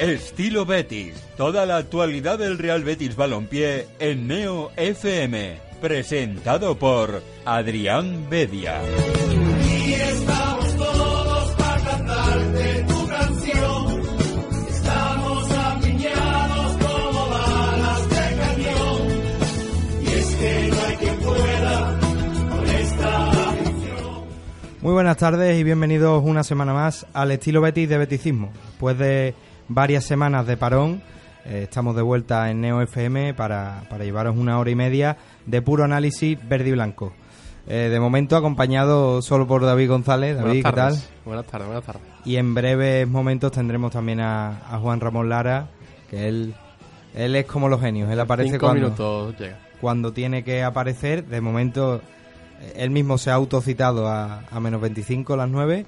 Estilo Betis. Toda la actualidad del Real Betis Balompié en Neo FM. Presentado por Adrián Bedia. Estamos todos como balas de cañón. Y es que no hay quien pueda con esta afición. Muy buenas tardes y bienvenidos una semana más al estilo Betis de Beticismo. Después de varias semanas de parón, eh, estamos de vuelta en Neo FM para, para llevaros una hora y media de puro análisis verde y blanco. Eh, de momento acompañado solo por David González. David, ¿qué tal? Buenas tardes, buenas tardes. Y en breves momentos tendremos también a, a Juan Ramón Lara, que él, él es como los genios, él aparece Cinco cuando, minutos llega. cuando tiene que aparecer. De momento, él mismo se ha autocitado a, a menos 25 las 9.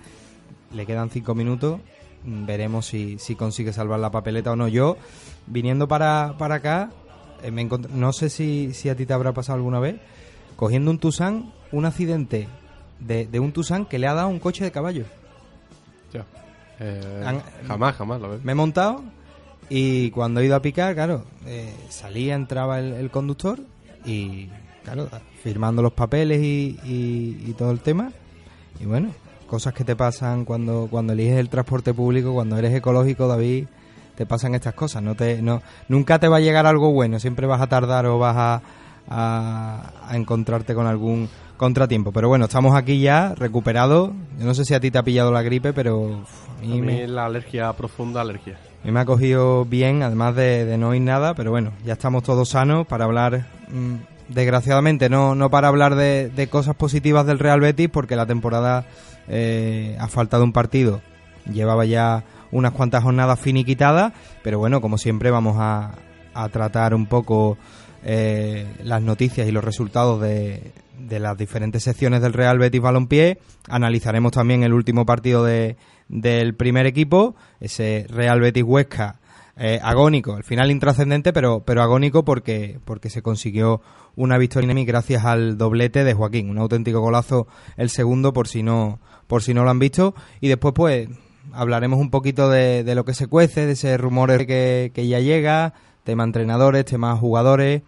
Le quedan 5 minutos. Mm, Veremos si, si consigue salvar la papeleta o no. Yo, viniendo para, para acá, eh, me no sé si, si a ti te habrá pasado alguna vez, cogiendo un Tucson, un accidente de, de un Tucson que le ha dado un coche de caballo. Ya. Eh, Han- jamás, jamás lo ves. Me he montado y cuando he ido a picar, claro, eh, salía, entraba el, el conductor y, claro, firmando los papeles y, y- y todo el tema. Y bueno, cosas que te pasan cuando, cuando eliges el transporte público, cuando eres ecológico, David, te pasan estas cosas. No te, no, nunca te va a llegar algo bueno, siempre vas a tardar o vas a, a, a encontrarte con algún contratiempo. Pero bueno, estamos aquí ya, recuperados. Yo no sé si a ti te ha pillado la gripe, pero a A mí me... la alergia, profunda alergia. A mí me ha cogido bien, además de, de no oír nada, pero bueno, ya estamos todos sanos para hablar, mm, desgraciadamente, no, no para hablar de, de cosas positivas del Real Betis, porque la temporada eh, ha faltado un partido, llevaba ya unas cuantas jornadas finiquitadas, pero bueno, como siempre vamos a, a tratar un poco eh, las noticias y los resultados de, de las diferentes secciones del Real Betis Balompié. Analizaremos también el último partido de, del primer equipo, ese Real Betis Huesca. eh, agónico, al final intrascendente, pero, pero agónico porque, porque se consiguió una victoria gracias al doblete de Joaquín, un auténtico golazo el segundo por si no, por si no lo han visto. Y después pues hablaremos un poquito de, lo que se cuece, de ese rumor que, ya llega, tema entrenadores, tema jugadores.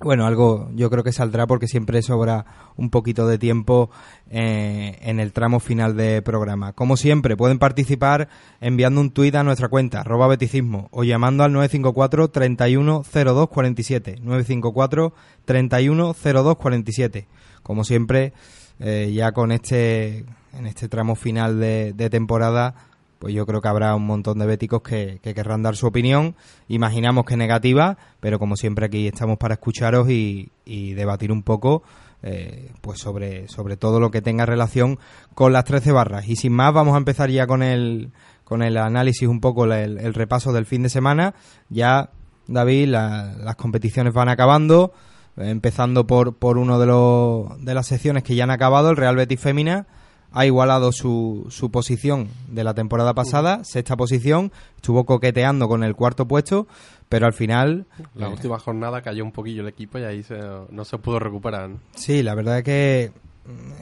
Bueno, algo yo creo que saldrá porque siempre sobra un poquito de tiempo eh, en el tramo final de programa. Como siempre, pueden participar enviando un tuit a nuestra cuenta, arroba beticismo, o llamando al 954 310247 954 310247 Como siempre, eh, ya con este, en este tramo final de, temporada, pues yo creo que habrá un montón de béticos que, que querrán dar su opinión. Imaginamos que negativa, pero como siempre aquí estamos para escucharos y, y debatir un poco eh, pues sobre, sobre todo lo que tenga relación con las 13 barras. Y sin más, vamos a empezar ya con el, con el análisis, un poco el, el repaso del fin de semana. Ya, David, la- las competiciones van acabando, empezando por, por uno de, los, de las secciones que ya han acabado, el Real Betis Fémina ha igualado su, su posición de la temporada pasada, sexta posición, estuvo coqueteando con el cuarto puesto, pero al final, La eh, última jornada cayó un poquillo el equipo y ahí se- no se pudo recuperar. sí, la verdad es que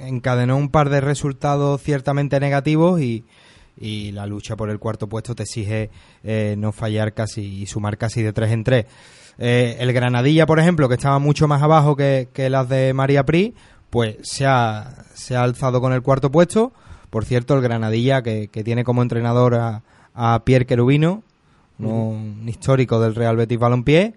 encadenó un par de resultados ciertamente negativos y, y la lucha por el cuarto puesto te exige eh, no fallar casi y sumar casi de tres en tres. Eh, el Granadilla, por ejemplo, que estaba mucho más abajo que, que las de María Pri, pues se ha, se ha alzado con el cuarto puesto. Por cierto, el Granadilla, que, que tiene como entrenador a, a Pierre Querubino, un histórico del Real Betis Balompié,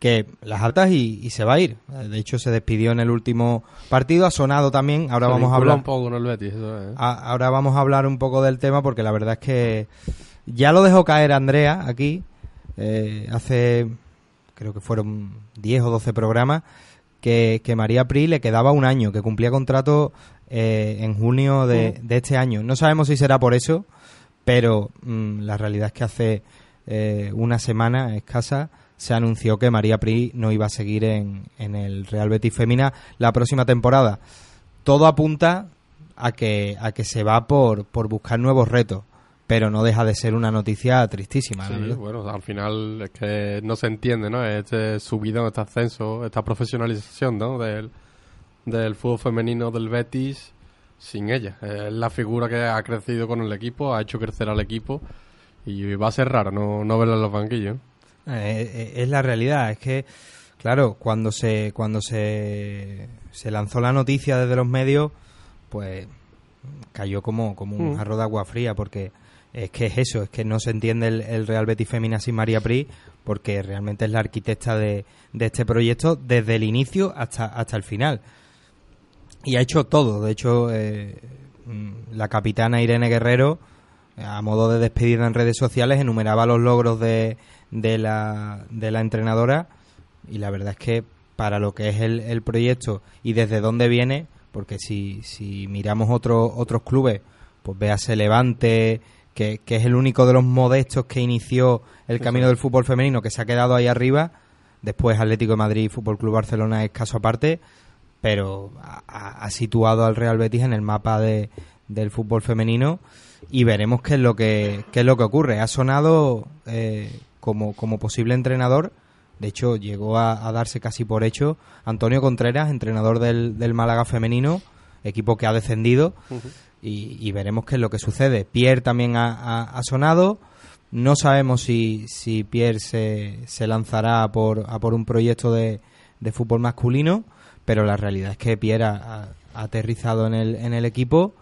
que las altas y, y se va a ir. Eh, De hecho, se despidió en el último partido, ha sonado también. Ahora Se vamos a hablar un poco con el Betis, eso es, ¿eh? a- ahora vamos a hablar un poco del tema porque la verdad es que ya lo dejó caer Andrea aquí eh, hace creo que fueron 10 o 12 programas que, que María Pri le quedaba un año, que cumplía contrato eh, en junio de, de este año. No sabemos si será por eso, pero mm, la realidad es que hace eh, una semana escasa se anunció que María Pri no iba a seguir en, en el Real Betis Femina la próxima temporada. Todo apunta a que, a que se va por, por buscar nuevos retos, pero no deja de ser una noticia tristísima. Sí, verdad. bueno, al final es que no se entiende, ¿no? Este subidón, este ascenso, esta profesionalización, ¿no? Del, del fútbol femenino del Betis sin ella. Es la figura que ha crecido con el equipo, ha hecho crecer al equipo Y va a ser raro no, no verla en los banquillos. Eh, eh, es la realidad, es que, claro, cuando se cuando se, se lanzó la noticia desde los medios, pues cayó como, como un Mm. jarro de agua fría, porque es que es eso, es que no se entiende el, Real Betis Femina sin María Pri, porque realmente es la arquitecta de, de este proyecto desde el inicio hasta, hasta el final. Y ha hecho todo, de hecho, eh, mm, la capitana Irene Guerrero, a modo de despedida en redes sociales, enumeraba los logros de, de, la, de la entrenadora y la verdad es que para lo que es el, el proyecto y desde dónde viene, porque si, si miramos otros otros clubes, pues véase Levante, que, que es el único de los modestos que inició el camino del fútbol femenino, que se ha quedado ahí arriba, después Atlético de Madrid y Fútbol Club Barcelona es caso aparte, pero ha, situado al Real Betis en el mapa de, del fútbol femenino y veremos qué es lo que qué es lo que ocurre. Ha sonado eh, como, como posible entrenador, de hecho llegó a, a darse casi por hecho Antonio Contreras, entrenador del, del Málaga femenino, equipo que ha descendido y, y veremos qué es lo que sucede. Pierre también ha, ha- ha sonado. No sabemos si, si Pierre se, se lanzará a por, a por un proyecto de, de fútbol masculino, pero la realidad es que Pierre ha, ha- aterrizado en el, en el equipo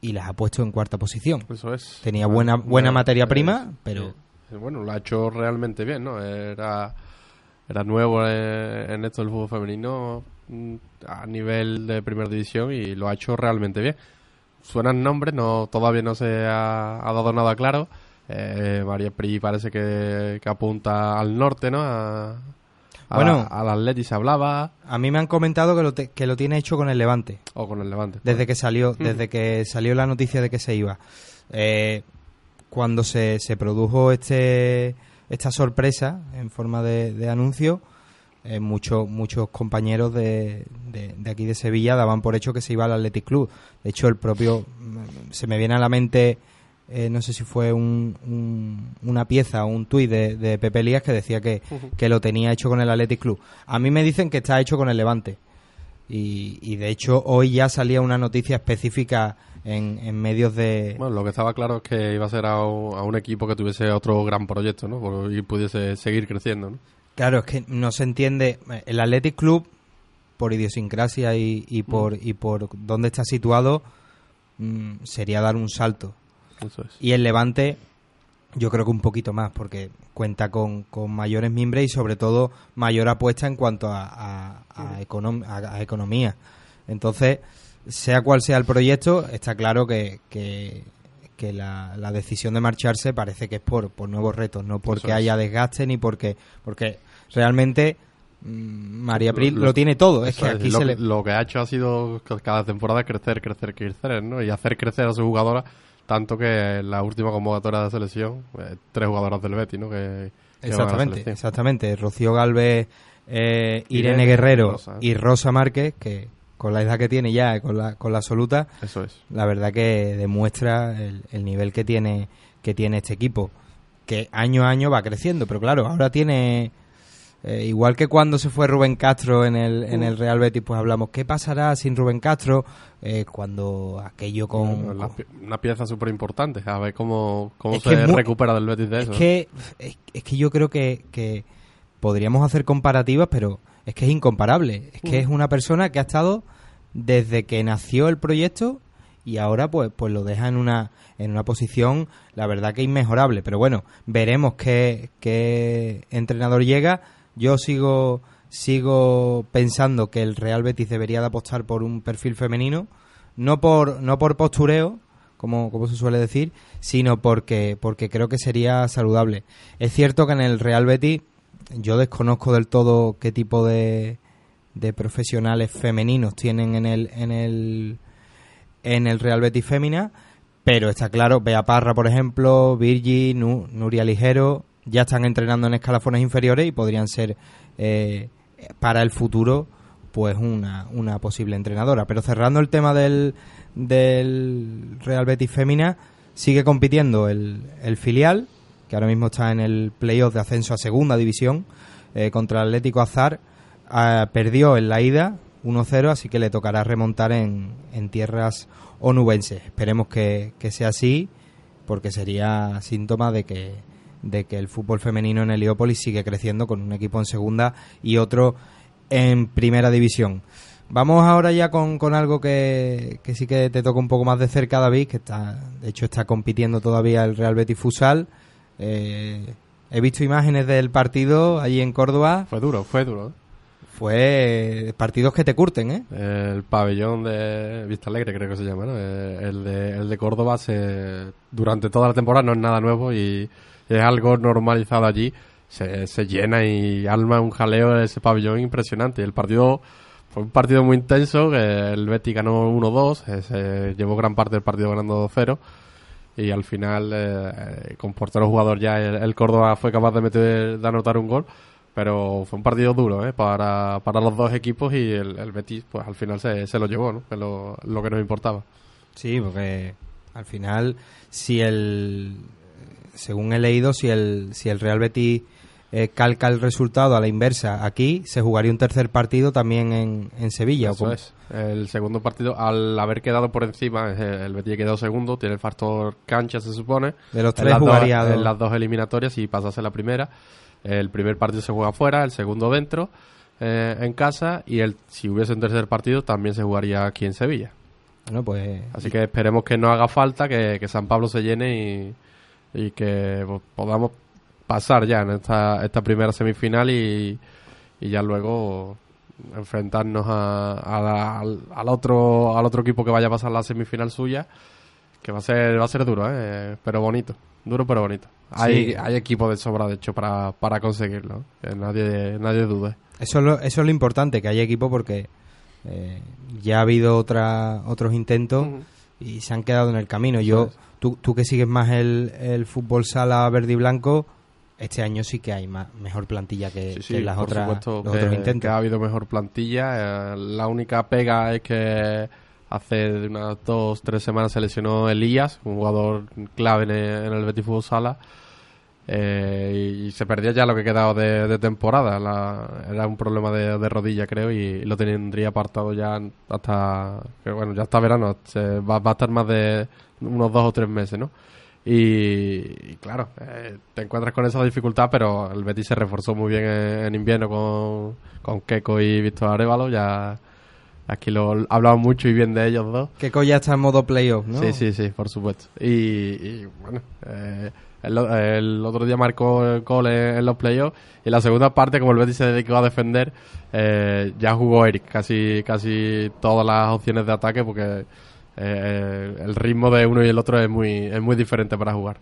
y las ha puesto en cuarta posición. Eso es. Tenía buena- buena materia prima, pero- eh, bueno, lo ha hecho realmente bien, ¿no? Era, era nuevo en, en esto del fútbol femenino mm, a nivel de primera división y lo ha hecho realmente bien. Suenan nombres, no todavía no se ha, ha dado nada claro. Eh, María Pri parece que, que apunta al norte, ¿no? A, a Bueno. al Atleti se hablaba A mí me han comentado que lo, te- que lo tiene hecho con el Levante. o con el Levante. desde que salió desde que salió la noticia de que se iba Eh, cuando se, se produjo este esta sorpresa en forma de, de anuncio eh, muchos muchos compañeros de, de, de aquí de Sevilla daban por hecho que se iba al Athletic Club de hecho el propio mm, se me viene a la mente eh, no sé si fue un, un- una pieza o un tuit de, de Pepe Lías que decía que, que lo tenía hecho con el Athletic Club a mí me dicen que está hecho con el Levante y, y de hecho hoy ya salía una noticia específica en, en medios de... Bueno, lo que estaba claro es que iba a ser a un, a un equipo que tuviese otro gran proyecto, ¿no? Y pudiese seguir creciendo, ¿no? Claro, es que no se entiende. El Athletic Club, por idiosincrasia y, y por, y por dónde está situado, mm, sería dar un salto. Eso es. Y el Levante, yo creo que un poquito más, porque cuenta con, con mayores miembros y sobre todo mayor apuesta en cuanto a, a, a econom- a- a economía. Entonces, sea cual sea el proyecto, está claro que, que, que la, la decisión de marcharse parece que es por, por nuevos retos, no porque es. haya desgaste ni porque, porque realmente mm, María Pri Lo- lo, lo- tiene todo. Es que aquí lo, se le... lo que ha hecho ha sido cada temporada crecer, crecer, crecer, ¿no? Y hacer crecer a su jugadora, tanto que en la última convocatoria de selección, eh, tres jugadoras del Betis, ¿no? Que, que Exactamente, exactamente. Rocío Galvez, eh, Irene, Irene, Guerrero Rosa. y Rosa Márquez, que con la edad que tiene ya, con la, con la absoluta, Eso es. la verdad que demuestra el, el nivel que tiene, que tiene este equipo, que año a año va creciendo, pero claro, ahora tiene... eh, igual que cuando se fue Rubén Castro en el, en el Real Betis, pues hablamos, ¿qué pasará sin Rubén Castro? Eh, cuando aquello con... La una pieza súper importante, a ver cómo, cómo se recupera del Betis de es eso. que es, es que yo creo que, que podríamos hacer comparativas, pero es que es incomparable. Es que es una persona que ha estado desde que nació el proyecto y ahora pues pues lo deja en una en una posición la verdad que inmejorable. Pero bueno, veremos qué, qué entrenador llega. Yo sigo sigo pensando que el Real Betis debería de apostar por un perfil femenino, no por no por postureo, como, como se suele decir, sino porque, porque creo que sería saludable. Es cierto que en el Real Betis yo desconozco del todo qué tipo de, de profesionales femeninos tienen en el, en el, en el Real Betis Fémina, pero está claro, Bea Parra, por ejemplo, Virgi, Nu- Nuria Ligero, ya están entrenando en escalafones inferiores y podrían ser eh, para el futuro pues una, una posible entrenadora. Pero cerrando el tema del, Real Betis Fémina, sigue compitiendo el, el filial, que ahora mismo está en el playoff de ascenso a segunda división, eh, contra el Atlético Azar. Ah, perdió en la ida 1-0, así que le tocará remontar en, en tierras onubenses. Esperemos que, que sea así porque sería síntoma de que, de que el fútbol femenino en Heliópolis sigue creciendo con un equipo en segunda y otro en primera división. Vamos ahora ya con, con algo que, que sí que te toca un poco más de cerca, David, que está, de hecho está compitiendo todavía el Real Betis Fusal. Eh, he visto imágenes del partido allí en Córdoba. Fue duro, fue duro. ¿eh? Fue partidos que te curten, ¿eh? El pabellón de Vista Alegre, creo que se llama, ¿no? Eh, El de, el de Córdoba se, durante toda la temporada no es nada nuevo y es algo normalizado allí. Se, se llena y alma un jaleo ese pabellón impresionante. El partido fue un partido muy intenso, el Betis ganó 1-2, eh, se llevó gran parte del partido ganando 2-0 y al final eh, eh, con portero jugador ya el, Córdoba fue capaz de meter de anotar un gol pero fue un partido duro ¿eh? para, para los dos equipos y el, Betis pues al final se, se lo llevó ¿no? lo, lo que nos importaba Sí, porque al final, si el. Según he leído, si el, si el Real Betis eh, calca el resultado a la inversa aquí, se jugaría un tercer partido también en, en Sevilla. ¿o Eso cómo? es. El segundo partido, al haber quedado por encima, eh, el Betis quedó segundo, tiene el factor cancha, se supone. De los En tres dos, jugaría dos. en las dos eliminatorias y pasase la primera. El primer partido se juega fuera, el segundo dentro, eh, en casa, y el si hubiese un tercer partido también se jugaría aquí en Sevilla. Bueno, pues. Así que esperemos que no haga falta, que, que San Pablo se llene y, y que pues, podamos pasar ya en esta, esta primera semifinal y, y ya luego enfrentarnos a, a la- al, al otro al otro equipo que vaya a pasar la semifinal suya que va a ser va a ser duro ¿eh? pero bonito duro pero bonito hay, Sí. hay equipo de sobra de hecho para, para conseguirlo que nadie nadie dude Eso es, lo, eso es lo importante, que haya equipo porque eh, ya ha habido otra, otros intentos y se han quedado en el camino. Yo. Tú, tú que sigues más el, el fútbol sala verde y blanco, este año sí que hay más, mejor plantilla que, Sí, que sí, en las por otras, supuesto los que, otros que ha habido mejor plantilla. eh, la única pega es que hace unas dos, tres semanas se lesionó Elías, un jugador clave en el, en el Betis Fútbol Sala. eh, y se perdía ya lo que quedaba de, de temporada. La- era un problema de, de rodilla, creo, y lo tendría apartado ya hasta. Que bueno, ya hasta verano. Se, va, va a estar más de unos dos o tres meses, ¿no? Y, y claro, eh, te encuentras con esa dificultad, pero el Betis se reforzó muy bien en, en invierno con, con Keco y Víctor Arevalo. Ya aquí lo hablamos mucho y bien de ellos dos. Que ya está en modo playoff, ¿no? Sí, sí, sí, por supuesto. Y, y, bueno, eh, el, otro día marcó el gol en, en los playoffs y la segunda parte, como el Betis se dedicó a defender, eh, ya jugó Eric casi, casi todas las opciones de ataque porque eh, el ritmo de uno y el otro es muy, es muy diferente para jugar.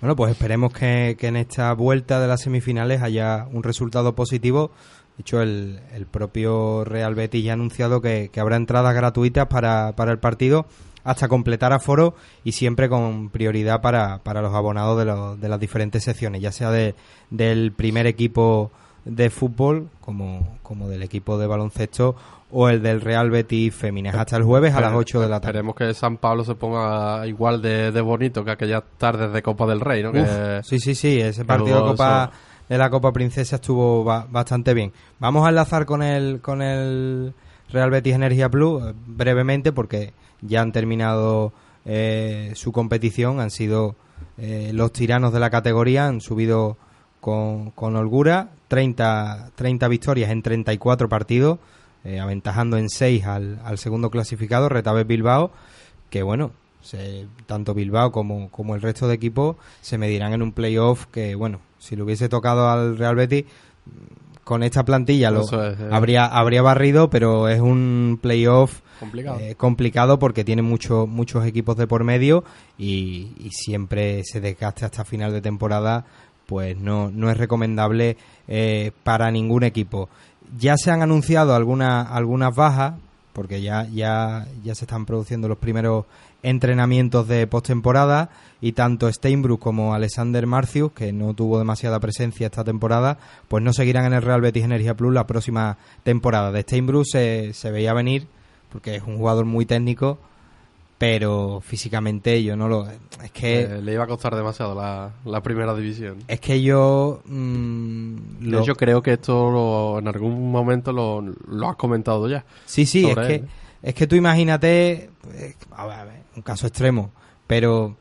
Bueno, pues esperemos que, que en esta vuelta de las semifinales haya un resultado positivo. De hecho, el, el propio Real Betis ya ha anunciado que, habrá entradas gratuitas para, para el partido hasta completar aforo y siempre con prioridad para, para los abonados de, los- de las diferentes secciones, ya sea de, del primer equipo de fútbol como, como del equipo de baloncesto o el del Real Betis Féminas. Hasta el jueves a las 8 de la tarde. Esperemos que San Pablo se ponga igual de, de bonito que aquellas tardes de Copa del Rey, ¿no? Uf, Que- sí, sí, sí, ese partido de Copa eso- de la Copa Princesa estuvo ba- bastante bien. Vamos a enlazar con el con el Real Betis Energía Plus eh, brevemente porque ya han terminado eh, su competición, han sido eh, los tiranos de la categoría, han subido con, con holgura 30, 30 victorias en 34 partidos, eh, aventajando en 6 al, al segundo clasificado, Retabet Bilbao, que bueno, se- tanto Bilbao como, como el resto de equipos se medirán en un playoff que, bueno, si le hubiese tocado al Real Betis, mm, con esta plantilla lo es, eh. habría, habría barrido, pero es un playoff Complicado. eh, complicado porque tiene mucho, muchos equipos de por medio y, y siempre ese desgaste hasta final de temporada pues no, no es recomendable eh, para ningún equipo. Ya se han anunciado algunas algunas bajas porque ya, ya, ya se están produciendo los primeros entrenamientos de postemporada y tanto Steinbrück como Alexander Marcius, que no tuvo demasiada presencia esta temporada, pues no seguirán en el Real Betis Energía Plus la próxima temporada. De Steinbrück se, se veía venir porque es un jugador muy técnico, pero físicamente yo no lo... Es que... Eh, le iba a costar demasiado la, la primera división. Es que yo... mm, lo- hecho, creo que esto lo- en algún momento lo, lo has comentado ya. Sí, sí, es que, es que tú imagínate, eh, a ver, a ver, un caso extremo, pero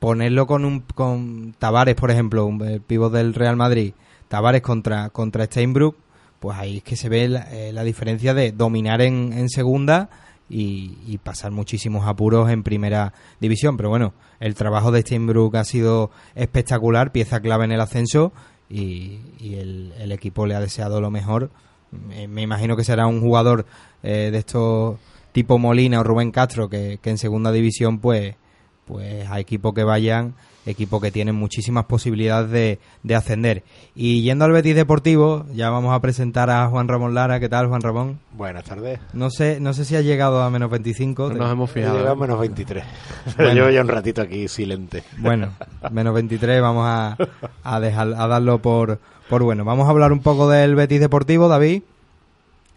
ponerlo con un con Tavares, por ejemplo, un el pívot del Real Madrid, Tavares contra contra Steinbrück, pues ahí es que se ve la, eh, la diferencia de dominar en, en segunda y, y pasar muchísimos apuros en primera división. Pero bueno, el trabajo de Steinbrück ha sido espectacular, pieza clave en el ascenso y, el, equipo le ha deseado lo mejor. Me, imagino que será un jugador eh, de estos tipo Molina o Rubén Castro que, que en segunda división pues pues a equipos que vayan, equipos que tienen muchísimas posibilidades de, de ascender. Y yendo al Betis Deportivo, ya vamos a presentar a Juan Ramón Lara. ¿Qué tal, Juan Ramón? Buenas tardes. No sé, no sé si ha llegado a menos 25. No nos hemos He fijado. llegado a menos 23. Pero Bueno. llevo ya un ratito aquí silente. Bueno, menos 23, vamos a, a, dejar, a darlo por, por bueno. Vamos a hablar un poco del Betis Deportivo, David.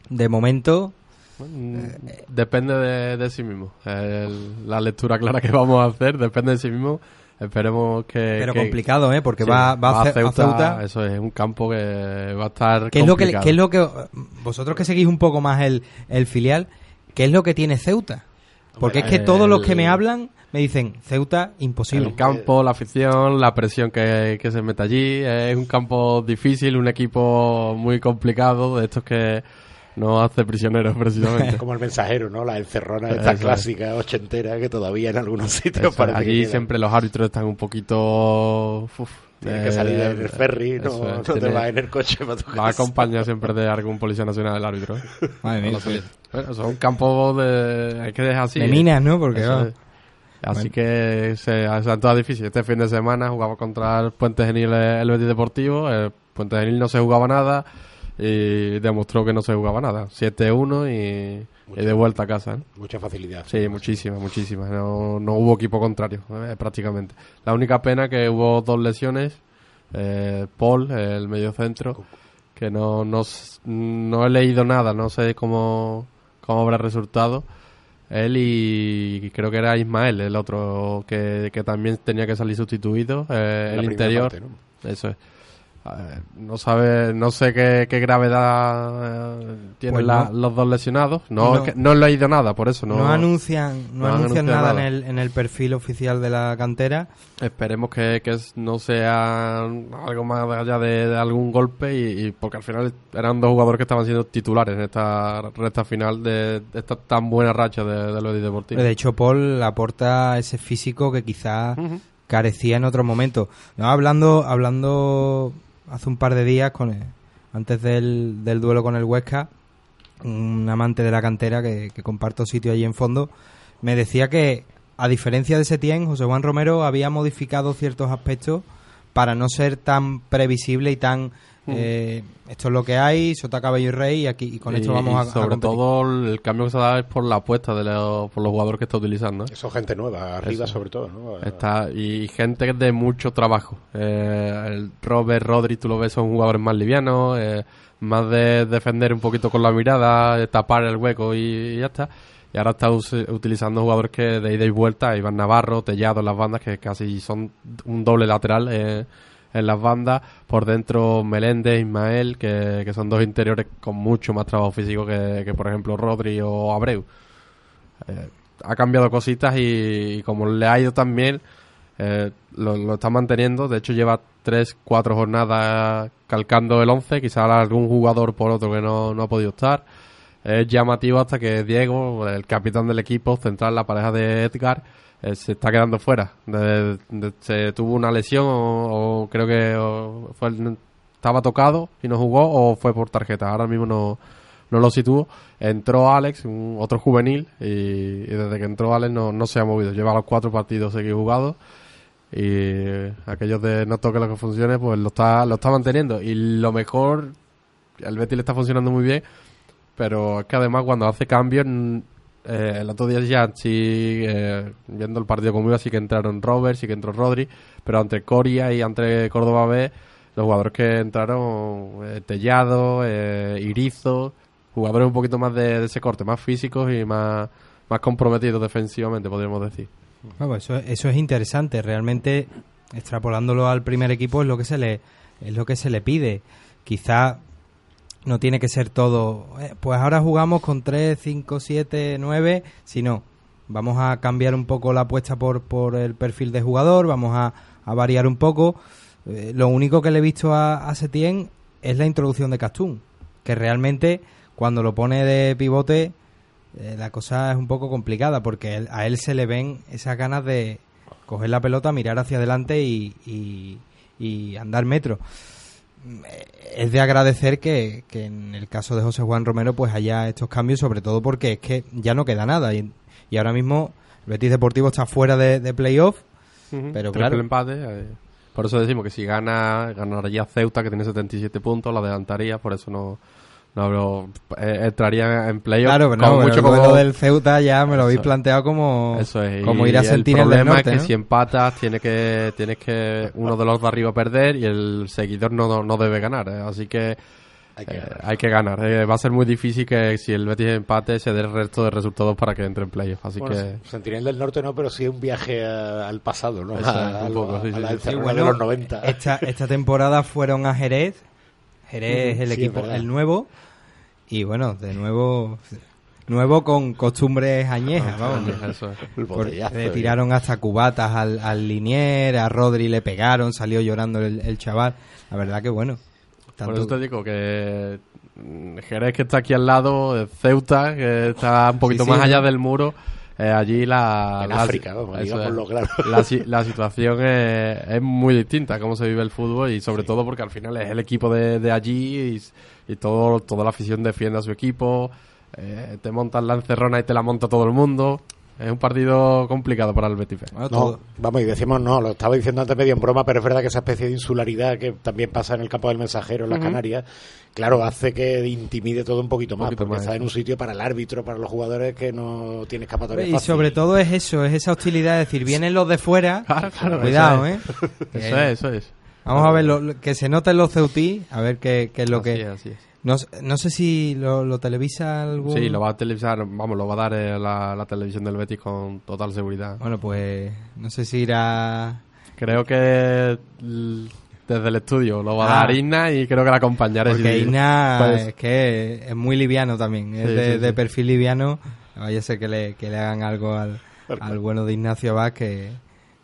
De momento, Mm, Depende de, de sí mismo. El- la lectura clara que vamos a hacer depende de sí mismo. Esperemos que. pero que- complicado, ¿eh? Porque sí, va, va, a, Ce- a Ceuta. Eso es un campo que va a estar. ¿Qué es, lo que, qué es lo que vosotros que seguís un poco más el, el filial, qué es lo que tiene Ceuta? Porque es que todos los que me hablan me dicen Ceuta imposible. El campo, la afición, la presión que, que se mete allí. Es un campo difícil, un equipo muy complicado, de estos que nos hace prisioneros precisamente. Como el mensajero, ¿no? La encerrona Eso esta es. clásica ochentera que todavía en algunos sitios Eso es, parece allí siempre los árbitros están un poquito... uf, Tienes eh, que salir en el ferry, no, es, no te tiene- vas en el coche para tu Va acompañado siempre de algún policía nacional el árbitro. ¿eh? Madre mía, No. Bueno, son campos de... Hay que dejar así. de ¿eh? minas, ¿no? Porque Eso es. Así Bueno. que se, se han todas difíciles. Este fin de semana jugaba contra el Puente Genil eh, el Betis Deportivo. El Puente Genil no se jugaba nada y demostró que no se jugaba nada. 7-1 y, y de vuelta a casa. ¿eh? Mucha facilidad. Sí, muchísimas, muchísimas. No, no hubo equipo contrario, eh, prácticamente. La única pena que hubo dos lesiones. Eh, Paul, el mediocentro, que no, no, no he leído nada, no sé cómo, cómo habrá resultado. Él y creo que era Ismael, el otro, que, que también tenía que salir sustituido. eh, el interior. parte, ¿no? Eso es. No sabe, no sé qué, qué gravedad eh, tienen Pues la- no. los dos lesionados. No, No. es que no he leído nada, por eso no. No, anuncian, no, anuncian nada, nada. En, el, en el perfil oficial de la cantera. Esperemos que, que no sea algo más allá de, de algún golpe y, y porque al final eran dos jugadores que estaban siendo titulares en esta recta final de, de esta tan buena racha de, de Betis Deportivo. De hecho, Paul aporta ese físico que quizás carecía en otros momentos. No, hablando, hablando hace un par de días con el- antes del, duelo con el Huesca, un amante de la cantera que, que comparto sitio allí en fondo, me decía que a diferencia de Setién, José Juan Romero había modificado ciertos aspectos para no ser tan previsible y tan eh, esto es lo que hay, sota cabello y rey y aquí y con esto Y- vamos y a, a sobre todo el cambio que se da es por la apuesta de los, por los jugadores que está utilizando. ¿eh? Eso gente nueva, arriba Eso. sobre todo, ¿no? Está, y gente de mucho trabajo. Eh, el Robert, Rodri, tú lo ves, son jugadores más livianos, eh, más de defender un poquito con la mirada, de tapar el hueco y, y ya está. Y ahora está us- utilizando jugadores que de ida y vuelta, Iván Navarro, Tellado en las bandas, que casi son un doble lateral eh, en las bandas. Por dentro Meléndez, Ismael, que, que son dos interiores con mucho más trabajo físico que, que, por ejemplo, Rodri o Abreu. Eh, ha cambiado cositas y, como le ha ido tan bien, eh, lo, lo está manteniendo. De hecho, lleva tres, cuatro jornadas calcando el 11. Quizá algún jugador por otro que no, no ha podido estar. Es llamativo hasta que Diego, el capitán del equipo, central, la pareja de Edgar, eh, se está quedando fuera. De- se tuvo una lesión o, creo que o fue estaba tocado y no jugó o fue por tarjeta. Ahora mismo no, no lo sitúo. Entró Alex, un- otro juvenil, y, desde que entró Alex no, no se ha movido. Lleva los cuatro partidos seguidos jugados y eh, aquellos de no toque lo que funcione, pues lo está, lo está manteniendo. Y lo mejor, el Betis le está funcionando muy bien, pero es que además cuando hace cambios, eh, el otro día ya sí, eh, viendo el partido conmigo, sí que entraron Robert, sí que entró Rodri, pero entre Coria y entre Córdoba B, los jugadores que entraron, eh, Tellado, eh, Irizo, jugadores un poquito más de, de ese corte, más físicos y más, más comprometidos defensivamente, podríamos decir. Bueno, eso, eso es interesante. Realmente, extrapolándolo al primer equipo, es lo que se le, es lo que se le pide. Quizá no tiene que ser todo. eh, pues ahora jugamos con 3, 5, 7, 9, sino vamos a cambiar un poco la apuesta por, por el perfil de jugador, vamos a, a variar un poco. Eh, lo único que le he visto a, a es la introducción de Castún, que realmente cuando lo pone de pivote eh, la cosa es un poco complicada porque a él se le ven esas ganas de coger la pelota, mirar hacia adelante y, y- andar metros. Eh, Es de agradecer que, que en el caso de José Juan Romero pues haya estos cambios, sobre todo porque es que ya no queda nada y, y ahora mismo el Betis Deportivo está fuera de, de playoff, Ujú, Pero triple claro. empate. eh, por eso decimos que si gana, ganaría Ceuta, que tiene 77 puntos, la adelantaría, por eso no, no hablo- eh, entraría en playoff. claro, pero como no, pero mucho como- del Ceuta ya me lo habéis Eso- planteado como, Eso es. como ir a el Sentinel del problema Norte, es que ¿no? si empatas tiene que tienes que uno de los de arriba perder y el seguidor no, no debe ganar. eh, Así que Hay que eh, ganar. hay que ganar. Eh, va a ser muy difícil que si el Betis empate se dé el resto de resultados para que entre en playoff. Así Bueno, que Sentinel del Norte no, pero sí un viaje a- al pasado, ¿no? Eso, a, un a- poco, a sí, sí, la sí. encerrona Sí, bueno, de los 90. Esta, esta temporada fueron a Jerez. Jerez es el es equipo, el nuevo. Y bueno, de nuevo, nuevo con costumbres añejas, vamos. eso es. El Por- botellazo, le ¿eh? tiraron hasta cubatas al, al Linier, a Rodri le pegaron, salió llorando el, el chaval. La verdad que bueno. Por tanto- eso te digo que mm, Jerez que está aquí al lado, Ceuta que está un poquito Sí, más allá del muro, eh, allí la... En la- África, vamos, eso digámoslo es. claro. La, si- la situación es, es muy distinta cómo se vive el fútbol y sobre todo porque al final es el equipo de, de allí y, y todo, toda la afición defiende a su equipo, eh, te montan la encerrona y te la monta todo el mundo. Es un partido complicado para el Betis. bueno, No, vamos, y decimos no, lo estaba diciendo antes medio en broma, pero es verdad que esa especie de insularidad que también pasa en el campo del mensajero en las Canarias, claro, hace que intimide todo un poquito más, poquito porque más, está en un sitio para el árbitro, para los jugadores que no tiene escapatoria y fácil. sobre todo es eso, es esa hostilidad, es decir, vienen los de fuera. Claro, claro, Cuidado, eso ¿eh? es. Eso es, eso es. Vamos a ver lo- que se noten los ceutí, a ver qué, qué es lo Así que... es, así es. No, no sé si lo, lo televisa algún... Sí, lo va a televisar, vamos, lo va a dar eh, la, la televisión del Betis con total seguridad. Bueno, pues no sé si irá... Creo que desde el estudio lo va a Ah. dar Inna y creo que la acompañaré. Porque. Ina Pues- es que es muy liviano también, es Sí, de, sí, de sí. perfil liviano. Vaya a ser que le, que le hagan algo al, al bueno de Ignacio Abad, que,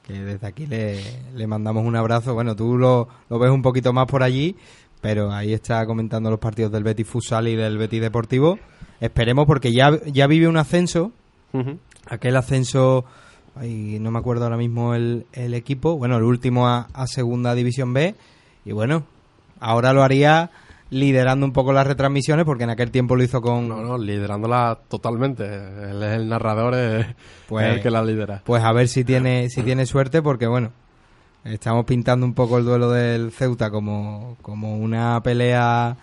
que desde aquí le, le mandamos un abrazo. Bueno, tú lo, lo ves un poquito más por allí, pero ahí está comentando los partidos del Betis Futsal y del Betis Deportivo. Esperemos porque ya, ya vive un ascenso, aquel ascenso, ay, no me acuerdo ahora mismo el, el equipo, bueno, el último a, a Segunda División B, y bueno, ahora lo haría liderando un poco las retransmisiones, porque en aquel tiempo lo hizo con... No, no, liderándola totalmente. Él es el narrador, es, Pues- es el que la lidera. Pues a ver si tiene, si tiene suerte, porque bueno, estamos pintando un poco el duelo del Ceuta como, como una pelea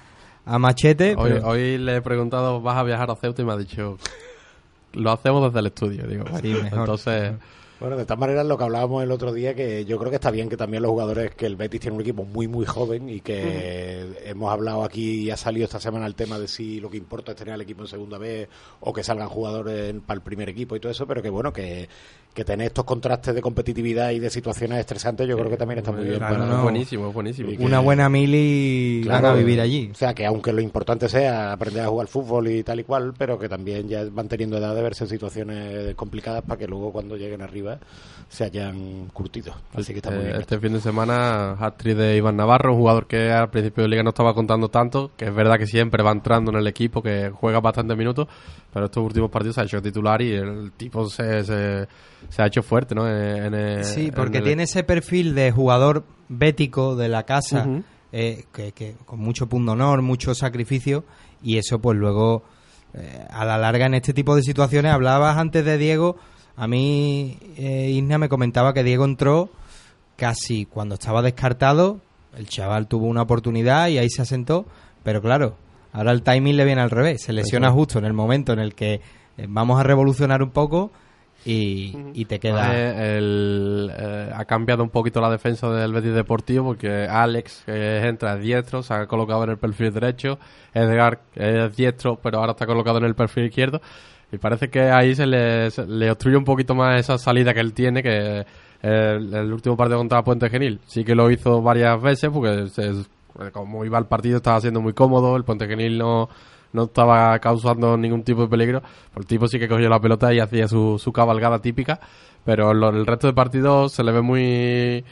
a machete. Hoy, pero- hoy le he preguntado, ¿vas a viajar a Ceuta? Y me ha dicho, lo hacemos desde el estudio. Digo, Sí, mejor. entonces, Bueno, de todas maneras, lo que hablábamos el otro día, que yo creo que está bien que también los jugadores, que el Betis tiene un equipo muy, muy joven y que hemos hablado aquí y ha salido esta semana el tema de si lo que importa es tener al equipo en segunda vez o que salgan jugadores para el primer equipo y todo eso, pero que bueno, que, que tener estos contrastes de competitividad y de situaciones estresantes, yo creo que también está muy bien. claro, para- no. es buenísimo, es buenísimo. Que- una buena mili Claro, van a vivir allí. O sea, que aunque lo importante sea aprender a jugar fútbol y tal y cual, pero que también ya van teniendo edad de verse en situaciones complicadas para que luego cuando lleguen arriba se hayan curtido. Así que está muy Eh, bien. Este fin de semana, hat-trick de Iván Navarro, un jugador que al principio de liga no estaba contando tanto, que es verdad que siempre va entrando en el equipo, que juega bastantes minutos, pero estos últimos partidos se ha hecho titular y el tipo se, se, se ha hecho fuerte, ¿no? En- en el- Sí, en porque el- tiene ese perfil de jugador bético de la casa, eh, que, que con mucho punto honor, mucho sacrificio, y eso pues luego, eh, a la larga en este tipo de situaciones, hablabas antes de Diego, a mí eh, Isna me comentaba que Diego entró casi cuando estaba descartado, el chaval tuvo una oportunidad y ahí se asentó, pero claro, ahora el timing le viene al revés, se lesiona justo en el momento en el que eh, vamos a revolucionar un poco y, y te queda... Eh, el, eh, ha cambiado un poquito la defensa del Betis Deportivo porque Alex, entra es diestro, se ha colocado en el perfil derecho. Edgar es diestro, pero ahora está colocado en el perfil izquierdo. Y parece que ahí se le, se le obstruye un poquito más esa salida que él tiene, que el, el último partido contra Puente Genil sí que lo hizo varias veces porque se- como iba el partido estaba siendo muy cómodo, el Puente Genil no, no estaba causando ningún tipo de peligro. El tipo sí que cogió la pelota y hacía su, su cabalgada típica, pero lo- el resto de partidos se le ve muy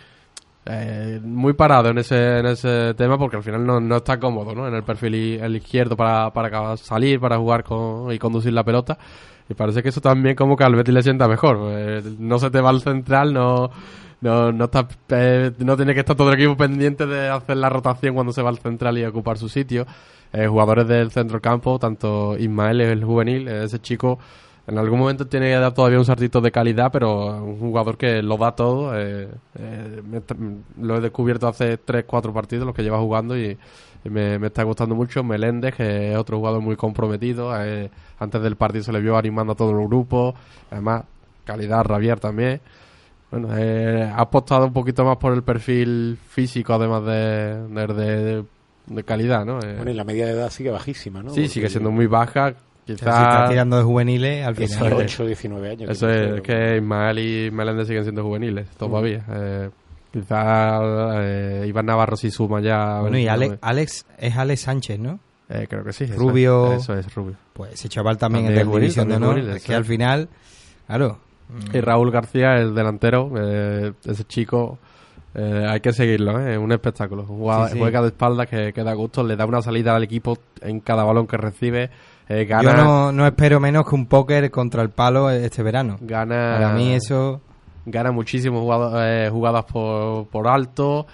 eh, muy parado en ese, en ese tema porque al final no, no está cómodo ¿no? en el perfil el izquierdo para, para salir, para jugar con, y conducir la pelota. Y parece que eso también como que al Betis le sienta mejor. pues, no se te va al central, no, no, no, está, eh, no tiene que estar todo el equipo pendiente de hacer la rotación cuando se va al central y ocupar su sitio. Eh, jugadores del centro campo, tanto Ismael, el juvenil, eh, ese chico en algún momento tiene que dar todavía un saltito de calidad, pero un jugador que lo da todo. eh, eh, me lo he descubierto hace 3-4 partidos, los que lleva jugando, y, me, está gustando mucho. Meléndez, que es otro jugador muy comprometido. eh, antes del partido se le vio animando a todo el grupo. Además, calidad, Rabier también. Bueno, eh, ha apostado un poquito más por el perfil físico, además de, de, de- de calidad, ¿no? Eh, Bueno, y la media de edad sigue bajísima, ¿no? sí, Porque sigue siendo muy baja. O sea, si estás Quizás tirando de juveniles, al final. 18, 19 años. eso es, es que Ismael y Meléndez siguen siendo juveniles todavía. Eh, quizás eh, Iván Navarro sí suma ya. Bueno, y Alex, Alex es Alex Sánchez, ¿no? eh, creo que sí. eso Rubio. es, Eso es, Rubio. Pues ese chaval también, También es de juvenil, división de honor. juvenil, Es que al final, claro. Y Raúl García, el delantero, eh, ese chico, eh, hay que seguirlo, ¿eh? es un espectáculo. Juega, Sí, sí. juega de espaldas que, que da gusto, le da una salida al equipo en cada balón que recibe, eh, Yo no, no espero menos que un póker contra el palo este verano. gana, Para mí eso... gana muchísimo jugado- eh, jugadas por, por alto,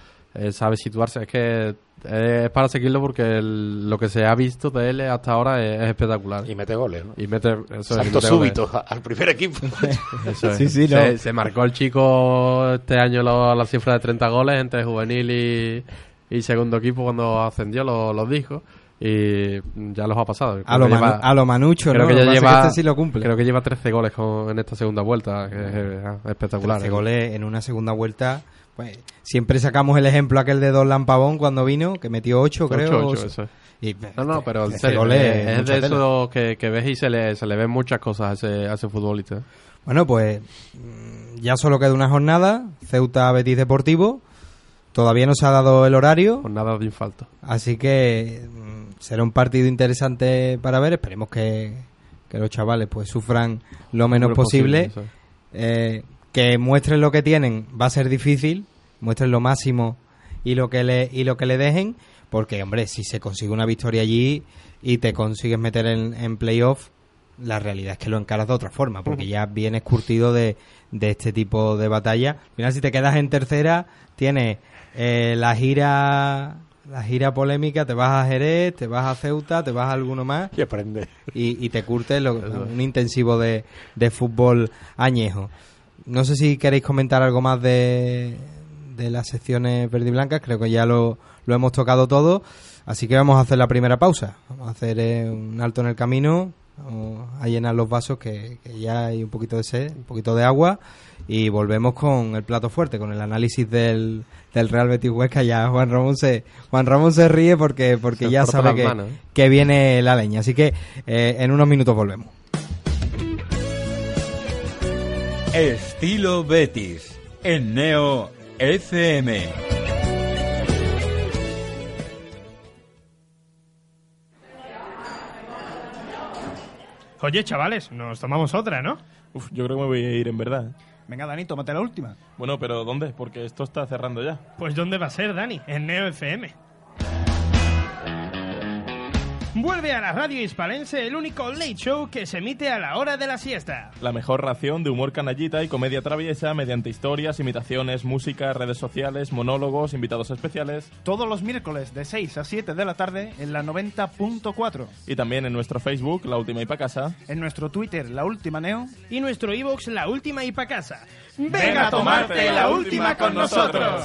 sabe situarse, es que es para seguirlo porque el- lo que se ha visto de él hasta ahora es, es espectacular. Y mete goles, ¿no? Y mete, eso es, y Salto mete súbito al primer equipo. Eso es. Sí, sí, se, no. se marcó el chico este año lo- la cifra de 30 goles entre juvenil y, y segundo equipo cuando ascendió, lo, lo dijo. Y ya los ha pasado. A lo, lleva- a lo manucho, creo ¿no? que Lo ya lleva, que este sí lo cumple. creo que lleva 13 goles con- en esta segunda vuelta, que es eh, espectacular. 13 goles en una segunda vuelta. Pues siempre sacamos el ejemplo aquel de Don Pavón cuando vino, que metió 8, creo. Ocho, o- ocho, eso es. y, No, no, pero en 13 serio, es, de tela. eso que, que ves y se le, se le ven muchas cosas a ese, a ese futbolista. Bueno, pues mm, ya solo queda una jornada. Ceuta Betis Deportivo. Todavía no se ha dado el horario. Con nada de infalto. Así que mm, será un partido interesante para ver. Esperemos que, que los chavales pues sufran lo menos Lo posible. eso es. Eh, que muestren lo que tienen va a ser difícil. Muestren lo máximo y lo que le, y lo que le dejen. Porque, hombre, si se consigue una victoria allí y te consigues meter en, en playoff, la realidad es que lo encaras de otra forma. Porque ya vienes curtido de, de este tipo de batalla. Al final, si te quedas en tercera, tienes eh, la gira la gira polémica, te vas a Jerez, te vas a Ceuta, te vas a alguno más y aprende. y, y te curte lo- un intensivo de, de fútbol añejo. No sé si queréis comentar algo más de, de las secciones verde y blancas, creo que ya lo, lo hemos tocado todo, así que vamos a hacer la primera pausa, vamos a hacer eh, un alto en el camino, vamos a llenar los vasos que, que ya hay un poquito de sed, un poquito de agua y volvemos con el plato fuerte, con el análisis del, del Real Betis Huesca. Ya Juan Ramón se Juan Ramón se ríe porque porque Se ya sabe que, ¿eh? que viene la leña. Así que eh, en unos minutos volvemos. Estilo Betis en Neo FM. Oye, chavales, nos tomamos otra, ¿no? Uf, yo creo que me voy a ir en verdad. ¿eh? Venga, Dani, tómate la última. Bueno, pero ¿dónde? Porque esto está cerrando ya. Pues ¿dónde va a ser, Dani? En Neo FM. Vuelve a la radio hispalense el único late show que se emite a la hora de la siesta. La mejor ración de humor canallita y comedia traviesa mediante historias, imitaciones, música, redes sociales, monólogos, invitados especiales Todos los miércoles de 6 a 7 de la tarde en la 90.4. y también en nuestro Facebook, La Última Casa. En nuestro Twitter, La Última Neo. Y nuestro iVoox, La Última Casa. ¡Ven a tomarte la última con nosotros!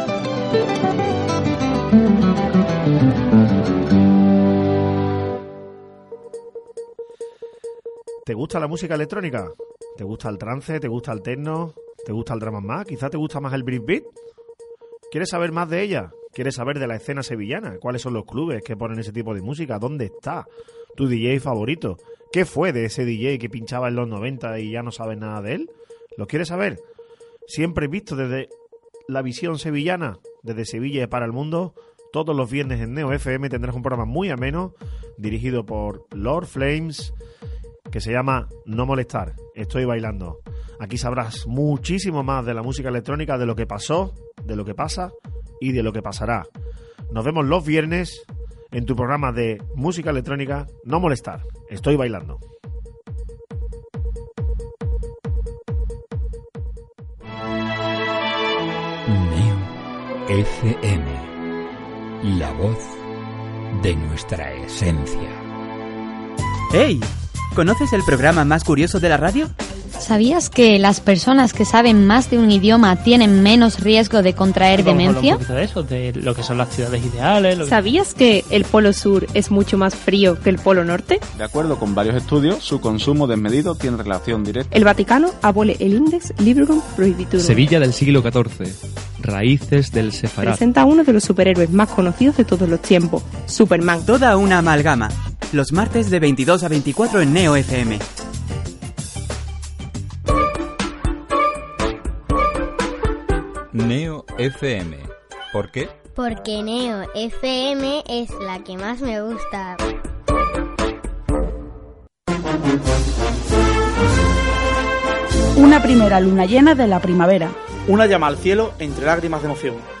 Gusta la música electrónica? ¿Te gusta el trance? ¿Te gusta el techno? ¿Te gusta el drama más? ¿Quizá te gusta más el breakbeat? ¿Quieres saber más de ella? ¿Quieres saber de la escena sevillana? ¿Cuáles son los clubes que ponen ese tipo de música? ¿Dónde está tu DJ favorito? ¿Qué fue de ese DJ que pinchaba en los 90 y ya no sabes nada de él? ¿Lo quieres saber? Siempre visto desde la visión sevillana, desde Sevilla para el mundo. Todos los viernes en Neo FM tendrás un programa muy ameno, dirigido por Lord Flames, que se llama No Molestar. Estoy bailando. Aquí sabrás muchísimo más de la música electrónica, de lo que pasó, de lo que pasa y de lo que pasará. Nos vemos los viernes en tu programa de música electrónica No Molestar. Estoy bailando. Neo FM. La voz de nuestra esencia. ¡Hey! ¿Conoces el programa más curioso de la radio? ¿Sabías que las personas que saben más de un idioma tienen menos riesgo de contraer Vamos demencia? un de eso, de lo que son las ciudades ideales. lo que- ¿Sabías que el polo sur es mucho más frío que el polo norte? De acuerdo con varios estudios, su consumo desmedido tiene relación directa. El Vaticano abole el Index Librorum Prohibitorum. Sevilla del siglo XIV. Raíces del Sefarad. Presenta a uno de los superhéroes más conocidos de todos los tiempos, Superman. Toda una amalgama. Los martes de 22 a 24 en Neo FM. Neo FM. ¿Por qué? Porque Neo FM es la que más me gusta. Una primera luna llena de la primavera. Una llama al cielo entre lágrimas de emoción.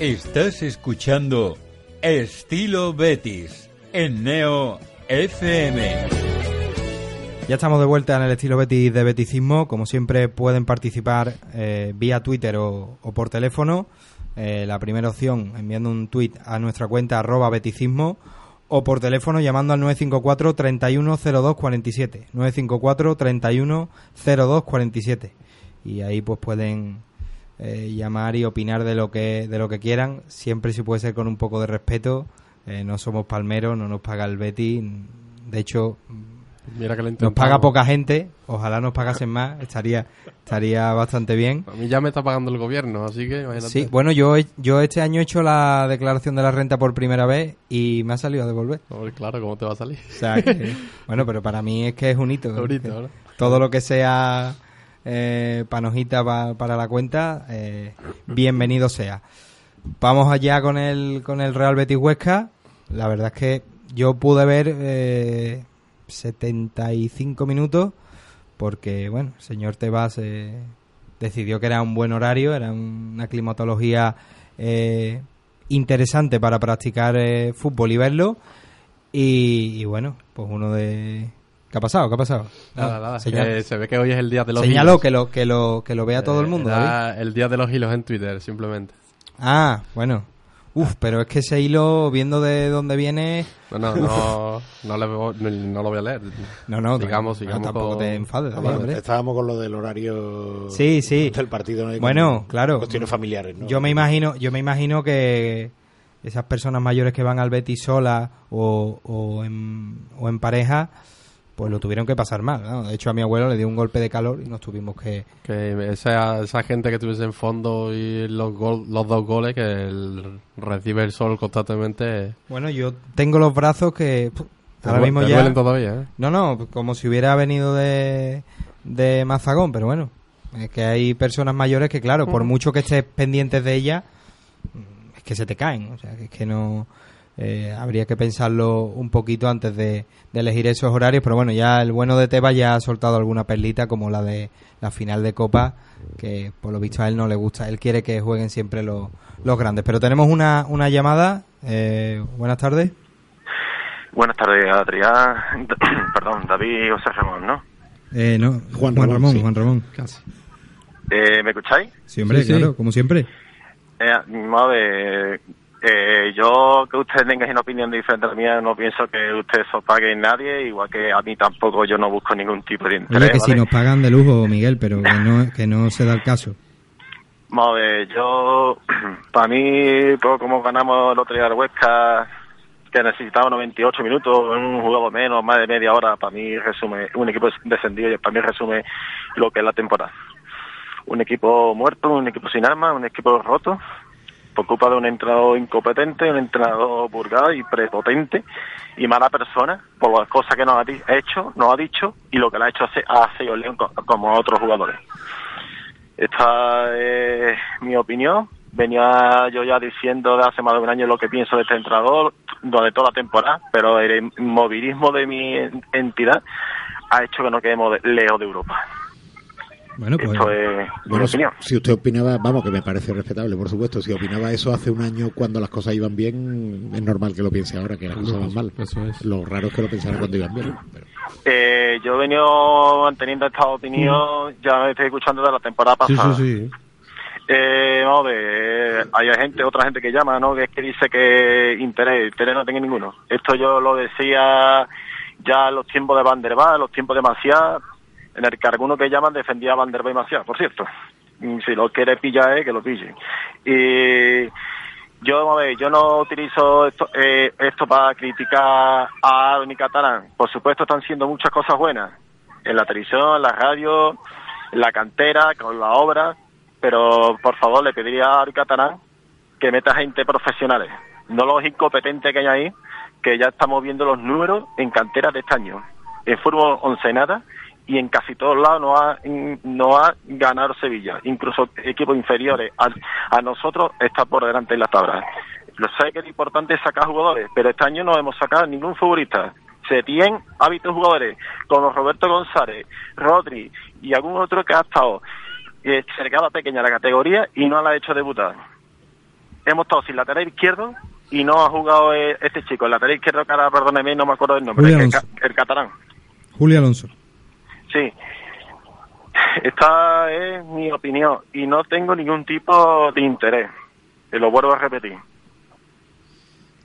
Estás escuchando Estilo Betis en Neo FM. Ya estamos de vuelta en el estilo Betis de Beticismo. Como siempre pueden participar eh, vía Twitter o, por teléfono. Eh, la primera opción enviando un tweet a nuestra cuenta arroba beticismo o por teléfono llamando al 954 310247 954 310247 y ahí pues pueden eh, llamar y opinar de lo que de lo que quieran siempre si puede ser con un poco de respeto Eh, no somos palmeros no nos paga el Betis de hecho Mira que lo nos paga poca gente, ojalá nos pagasen más, estaría estaría bastante bien. A mí ya me está pagando el gobierno, así que imagínate. Sí, bueno, yo yo este año he hecho la declaración de la renta por primera vez y me ha salido a devolver. Hombre, claro, ¿cómo te va a salir? O sea, que- bueno, pero para mí es que es un hito. Un hito, Que ¿no? Todo lo que sea eh, panojita pa- para la cuenta, eh, bienvenido sea. Vamos allá con el, con el Real Betis Huesca. La verdad es que yo pude ver eh, 75 minutos porque, bueno, el señor Tebas eh, decidió que era un buen horario, era una climatología interesante para practicar fútbol y verlo. Y, y bueno, pues uno de... ¿Qué ha pasado? ¿Qué ha pasado? Nada, Ah, nada. que se ve que hoy es el día de los Señaló hilos. que lo, que lo, que lo vea todo el mundo, Eh, David. era el día de los hilos en Twitter, simplemente. Ah, bueno. Uf, pero es que ese hilo, viendo de dónde viene... No, no, no, no, le veo- no, no lo voy a leer. No, no, sigamos, no, sigamos. tampoco con- te enfades, David. Estábamos con lo del horario Sí, sí. del partido. Bueno, claro. Cuestiones familiares, ¿no? Yo me imagino, yo me imagino que esas personas mayores que van al Betis solas o, o, en, o en pareja, pues lo tuvieron que pasar mal. ¿no? De hecho, a mi abuelo le dio un golpe de calor y nos tuvimos que... Que esa, esa gente que tuviese en fondo y los, gol- los dos goles que el- recibe el sol constantemente. Bueno, yo tengo los brazos que... ahora mismo te ya... todavía, ¿eh? No, no, como si hubiera venido de, de Mazagón, pero bueno. Es que hay personas mayores que, claro, por mucho que estés pendientes de ellas, es que se te caen. O sea, que es que no... eh, habría que pensarlo un poquito antes de, de elegir esos horarios, pero bueno, ya el bueno de Tebas ya ha soltado alguna perlita como la de la final de Copa, que por lo visto a él no le gusta, él quiere que jueguen siempre los, los grandes. Pero tenemos una, una llamada, eh, buenas tardes. Buenas tardes, Adrián. Perdón, David José Ramón, ¿no? Eh, no, Juan, Ramón, Ramón, sí. Juan Ramón. Eh, ¿Me escucháis? Sí, hombre, Sí, sí. claro, como siempre. Eh, a ver, eh, yo que usted tenga una opinión diferente a la mía, no pienso que usted sopague en nadie, igual que a mí tampoco yo no busco ningún tipo de interés. Oye, que si nos pagan de lujo, Miguel, pero que no, que no se da el caso. Vamos a ver, yo, para mí, pues, como ganamos el otro día al Huesca, que necesitaba 98 minutos, un jugador menos, más de media hora, para mí resume, un equipo descendido, y para mí resume lo que es la temporada. Un equipo muerto, un equipo sin armas, un equipo roto, por culpa de un entrenador incompetente, un entrenador vulgar y prepotente y mala persona por las cosas que nos ha hecho, nos ha dicho y lo que le ha hecho hace- a Seo León co- como a otros jugadores. Esta es mi opinión. Venía yo ya diciendo de hace más de un año lo que pienso de este entrenador durante toda la temporada, pero el inmovilismo de mi en- entidad ha hecho que no quedemos de- lejos de Europa. Bueno, pues Esto es Bueno, si, opinión. si usted opinaba, vamos, que me parece respetable, por supuesto, si opinaba eso hace un año cuando las cosas iban bien, es normal que lo piense ahora, que las cosas van mal. Lo raro es que lo pensara cuando iban bien. pero- Eh, yo he venido manteniendo esta opinión, ya me estoy escuchando de la temporada pasada. sí. Eh, vamos a ver, hay gente, otra gente que llama, ¿no? Que es que dice que interés, interés no tengo ninguno. Esto yo lo decía ya en los tiempos de Van der Vaart, los tiempos de Maciá, en el que alguno que llaman defendía a Van der por cierto. Y Si lo quiere pillar, eh, que lo pille. Y yo, yo no utilizo esto, eh, esto para criticar a Aaron y Catalán. Por supuesto, están siendo muchas cosas buenas. En la televisión, en la radio, en la cantera, con la obra. Pero, por favor, le pediría a Aaron y Catalán que meta gente profesionales. No los incompetentes que hay ahí, que ya estamos viendo los números en canteras de este año. En fútbol once nada y en casi todos lados no ha, no ha ganado Sevilla. Incluso equipos inferiores a, a nosotros está por delante en las tablas. Lo sé que es importante sacar jugadores, pero este año no hemos sacado ningún futbolista. Se tienen hábitos jugadores como Roberto González, Rodri y algún otro que ha estado eh, cercada pequeña la categoría y no la ha hecho debutar. Hemos estado sin lateral izquierdo y no ha jugado eh, este chico. El lateral izquierdo, ahora perdóneme, no me acuerdo del nombre, el, el catalán. Julio Alonso. Sí. Esta es mi opinión y no tengo ningún tipo de interés. Y lo vuelvo a repetir.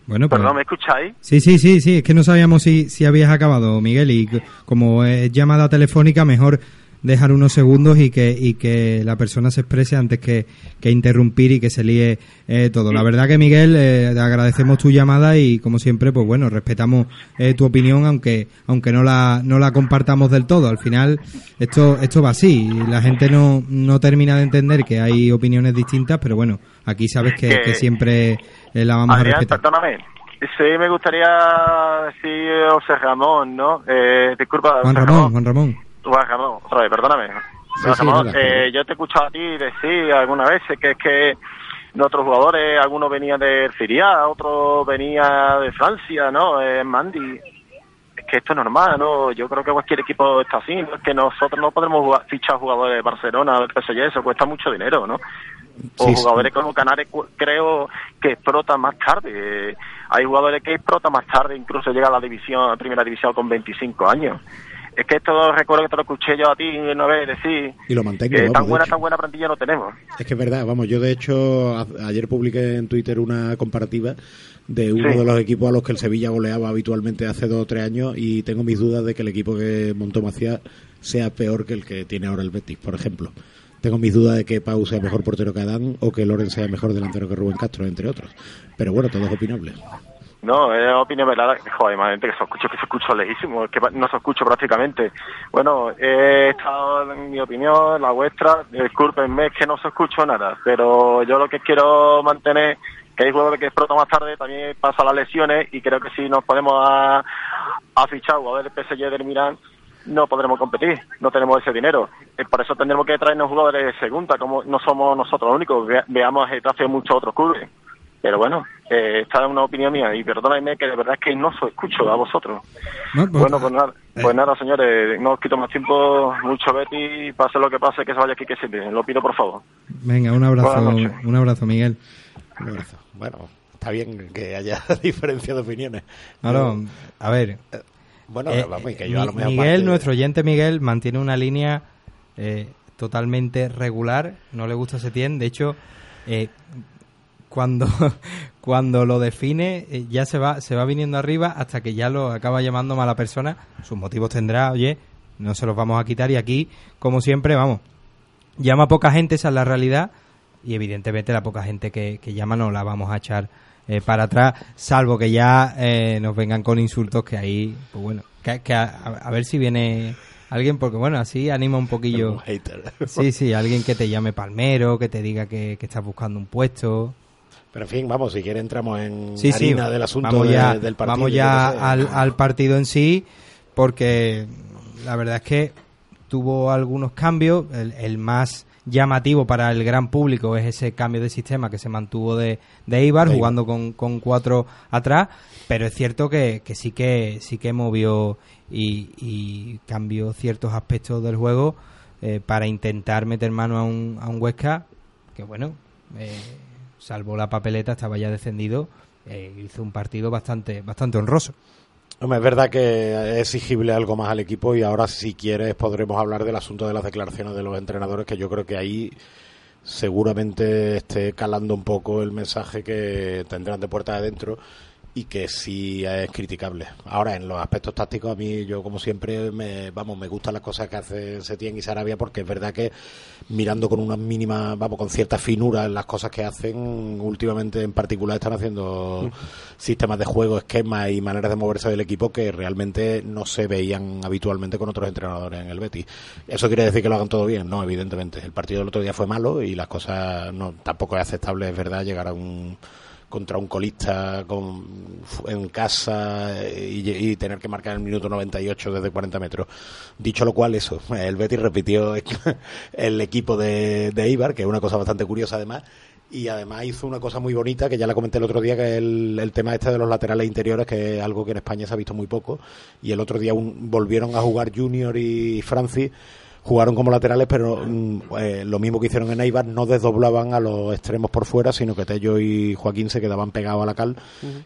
Bueno, pues... Perdón, ¿me escucháis? Sí, sí, sí, sí, es que no sabíamos si, si habías acabado, Miguel, y como es llamada telefónica, mejor dejar unos segundos y que, y que la persona se exprese antes que, que interrumpir y que se líe eh, todo. La verdad que, Miguel, eh, te agradecemos tu llamada y, como siempre, pues bueno, respetamos eh, tu opinión, aunque aunque no la, no la compartamos del todo. Al final, esto esto va así, y la gente no, no termina de entender que hay opiniones distintas, pero bueno, aquí sabes que, Que- siempre eh, la vamos a respetar. perdóname. Sí, me gustaría decir José Ramón, ¿no? Eh, disculpa, Juan Ramón, Juan Ramón. Otra vez, perdóname. Sí, sí, eh, yo te he escuchado a ti decir algunas veces que es que nuestros jugadores, algunos venían de Siria, otros venían de Francia, ¿no? Eh, Mandy. Es que esto es normal, ¿no? Yo creo que cualquier equipo está así, ¿no? Es que nosotros no podemos jugar- fichar jugadores de Barcelona, del PSG, eso cuesta mucho dinero, ¿no? O Sí, jugadores como Canales creo que explotan más tarde. Hay jugadores que explotan más tarde, incluso llega a la división, a primera división con 25 años. Es que esto recuerdo que te lo escuché yo a ti una vez decir Y lo mantengo, que vamos, tan buena, tan buena plantilla no tenemos. Es que es verdad, vamos, yo de hecho a- ayer publiqué en Twitter una comparativa de uno Sí. de los equipos a los que el Sevilla goleaba habitualmente hace dos o tres años y tengo mis dudas de que el equipo que montó Macías sea peor que el que tiene ahora el Betis, por ejemplo. Tengo mis dudas de que Pau sea mejor portero que Adán o que Loren sea mejor delantero que Rubén Castro, entre otros. Pero bueno, todo es opinable. No, es opinión verdad. Joder, gente que se escucha, que se escucha lejísimo, es que no se escucha prácticamente. Bueno, he estado en mi opinión, la vuestra, discúlpenme, es que no se escucho nada, pero yo lo que quiero mantener, que hay jugadores que explotan más tarde, también pasa las lesiones y creo que si nos podemos a, a fichar jugadores del PSG del Milán, no podremos competir, no tenemos ese dinero. Eh, Por eso tendremos que traernos jugadores de segunda, como no somos nosotros los únicos, Ve- veamos Getafe y muchos otros clubes. Pero bueno, eh, esta es una opinión mía y perdónenme que de verdad es que no os escucho a vosotros. No, pues- bueno, pues nada, pues nada, señores, no os quito más tiempo, mucho Betty, pase lo que pase, que se vaya aquí que se Lo pido por favor. Venga, un abrazo, un abrazo, Miguel. Un abrazo. Bueno, está bien que haya diferencia de opiniones. No, no, a ver. Bueno, eh, vamos, y que eh, yo a lo mejor Miguel, parte- nuestro oyente Miguel, mantiene una línea eh, totalmente regular. No le gusta Setién. De hecho, eh, cuando, cuando lo define, eh, ya se va, se va viniendo arriba hasta que ya lo acaba llamando mala persona. Sus motivos tendrá, oye, no se los vamos a quitar. Y aquí, como siempre, vamos, llama poca gente, esa es la realidad. Y evidentemente la poca gente que, que llama no la vamos a echar eh, para atrás, salvo que ya eh, nos vengan con insultos que ahí, pues bueno, que, que a, a ver si viene alguien, porque bueno, así anima un poquillo. Un hater. Sí, sí, alguien que te llame palmero, que te diga que, que estás buscando un puesto. Pero en fin, vamos, si quiere entramos en Sí, sí, harina del asunto vamos de- ya, del partido. Vamos ya sé. al, al partido en sí, porque la verdad es que tuvo algunos cambios. El, el más llamativo para el gran público es ese cambio de sistema que se mantuvo de, de Eibar. jugando con, con cuatro atrás. Pero es cierto que, que sí que sí que movió y, y cambió ciertos aspectos del juego eh, para intentar meter mano a un, a un Huesca que bueno, eh, salvo la papeleta, estaba ya descendido, eh, hizo un partido bastante, bastante honroso. Hombre, es verdad que es exigible algo más al equipo y ahora si quieres podremos hablar del asunto de las declaraciones de los entrenadores que yo creo que ahí seguramente esté calando un poco el mensaje que tendrán de puerta adentro y que sí es criticable. Ahora, en los aspectos tácticos, a mí, yo como siempre, me, vamos, me gustan las cosas que hacen Setién y Sarabia porque es verdad que mirando con una mínima, vamos, con cierta finura en las cosas que hacen, últimamente en particular están haciendo sistemas de juego, esquemas y maneras de moverse del equipo que realmente no se veían habitualmente con otros entrenadores en el Betis. ¿Eso quiere decir que lo hagan todo bien? No, evidentemente. El partido del otro día fue malo y las cosas no tampoco es aceptable, es verdad, llegar a un contra un colista con, en casa eh, y, tener que marcar el minuto 98 desde 40 metros. Dicho lo cual, eso, el Betis repitió el equipo de, de Eibar, que es una cosa bastante curiosa además, y además hizo una cosa muy bonita, que ya la comenté el otro día, que es el, el tema este de los laterales interiores, que es algo que en España se ha visto muy poco, y el otro día un- volvieron a jugar Junior y Francis, jugaron como laterales, pero mm, eh, lo mismo que hicieron en Eibar, no desdoblaban a los extremos por fuera, sino que Tello y Joaquín se quedaban pegados a la cal,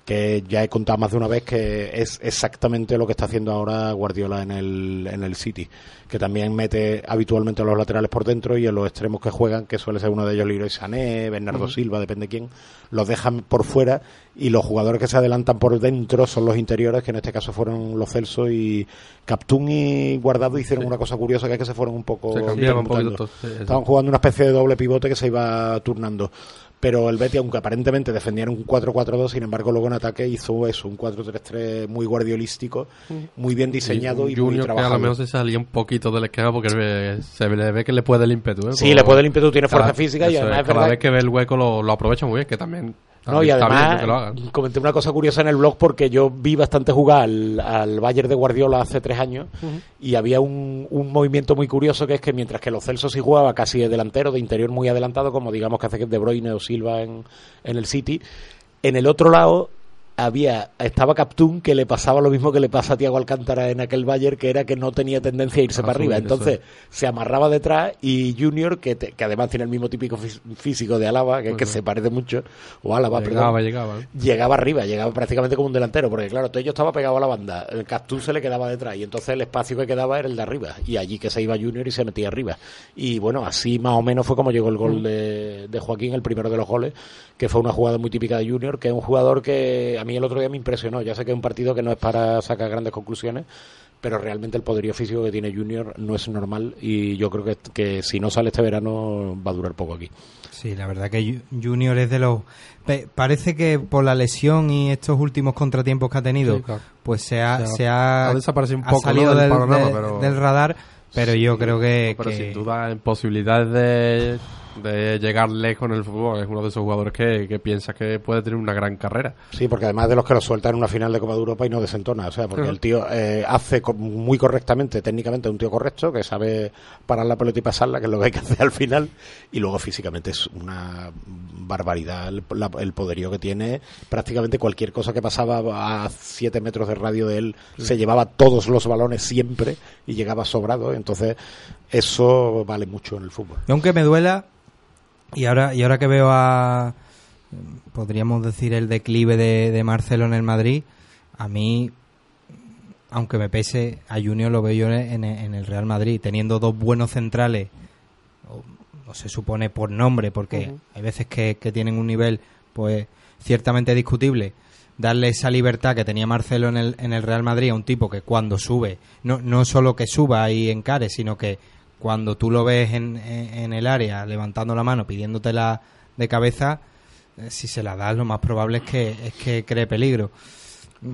que ya he contado más de una vez que es exactamente lo que está haciendo ahora Guardiola en el, en el City, que también mete habitualmente a los laterales por dentro y a los extremos que juegan, que suele ser uno de ellos Leroy Sané, Bernardo. Silva, depende quién, los dejan por fuera y los jugadores que se adelantan por dentro son los interiores, que en este caso fueron los Celso y Captún y Guardado hicieron una cosa curiosa que es que se fueron un poco Se cambiaban un poquito, sí. Estaban jugando una especie de doble pivote que se iba turnando. Pero el Betis, aunque aparentemente defendían un 4-4-2, sin embargo luego en ataque hizo eso, un 4-3-3 muy guardiolístico, muy bien diseñado y, un muy Junior que a trabajado. lo mejor se salía un poquito del esquema porque ve- se le ve que le puede el ímpetu. ¿eh? Sí, le puede el ímpetu, tiene fuerza física y además es, es cada verdad vez que ve el hueco lo, lo aprovecha muy bien, que también, No, y además que lo hagan. comenté una cosa curiosa en el blog porque yo vi bastante jugar al, al Bayern de Guardiola hace tres años y había un, un movimiento muy curioso que es que mientras que los Celsos sí jugaba casi de delantero, de interior muy adelantado, como digamos que hace De Bruyne o Silva en, en el City, en el otro lado había estaba Captún que le pasaba lo mismo que le pasa a Tiago Alcántara en aquel Bayern que era que no tenía tendencia a irse A para arriba eso entonces es. se amarraba detrás y Junior que, te- que además tiene el mismo típico físico de Álava que se parece mucho o Álava Llegaba, perdón llegaba. ¿eh? llegaba arriba, llegaba prácticamente como un delantero, porque claro, Tello estaba pegado a la banda, el Castún se le quedaba detrás y entonces el espacio que quedaba era el de arriba y allí que se iba Junior y se metía arriba. Y bueno, así más o menos fue como llegó el gol de, de Joaquín, el primero de los goles, que fue una jugada muy típica de Junior, que es un jugador que a mí el otro día me impresionó. Ya sé que es un partido que no es para sacar grandes conclusiones, pero realmente el poderío físico que tiene Junior no es normal y yo creo que, que si no sale este verano va a durar poco aquí. Sí, la verdad que Ju- Junior es de los... Parece que por la lesión y estos últimos contratiempos que ha tenido, Sí, claro. pues se ha, O sea, se ha, ha desaparecido un ha poco, ¿no? salido del del, panorama, de- pero- del radar, pero yo creo que... Pero que- sin duda, en posibilidades de, de llegar lejos en el fútbol, es uno de esos jugadores que, que piensa que puede tener una gran carrera. Sí, porque además de los que lo sueltan en una final de Copa de Europa y no desentona, o sea, porque el tío eh, hace muy correctamente, técnicamente, un tío correcto, que sabe parar la pelota y pasarla, que es lo que hay que hacer al final, y luego físicamente es una barbaridad el, la- el poderío que tiene. Prácticamente cualquier cosa que pasaba a 7 metros de radio de él se llevaba todos los balones siempre y llegaba sobrado, entonces eso vale mucho en el fútbol. Y aunque me duela, y ahora, y ahora que veo a, podríamos decir, el declive de, de Marcelo en el Madrid, a mí, aunque me pese, a Junior lo veo yo en, en el Real Madrid, teniendo dos buenos centrales, o, o se supone por nombre, porque hay veces que, que tienen un nivel, pues, ciertamente discutible. Darle esa libertad que tenía Marcelo en el, en el Real Madrid a un tipo que cuando sube, no, no solo que suba y encare, sino que cuando tú lo ves en, en- en el área levantando la mano, pidiéndotela de cabeza, eh, si se la das, lo más probable es que, es que cree peligro.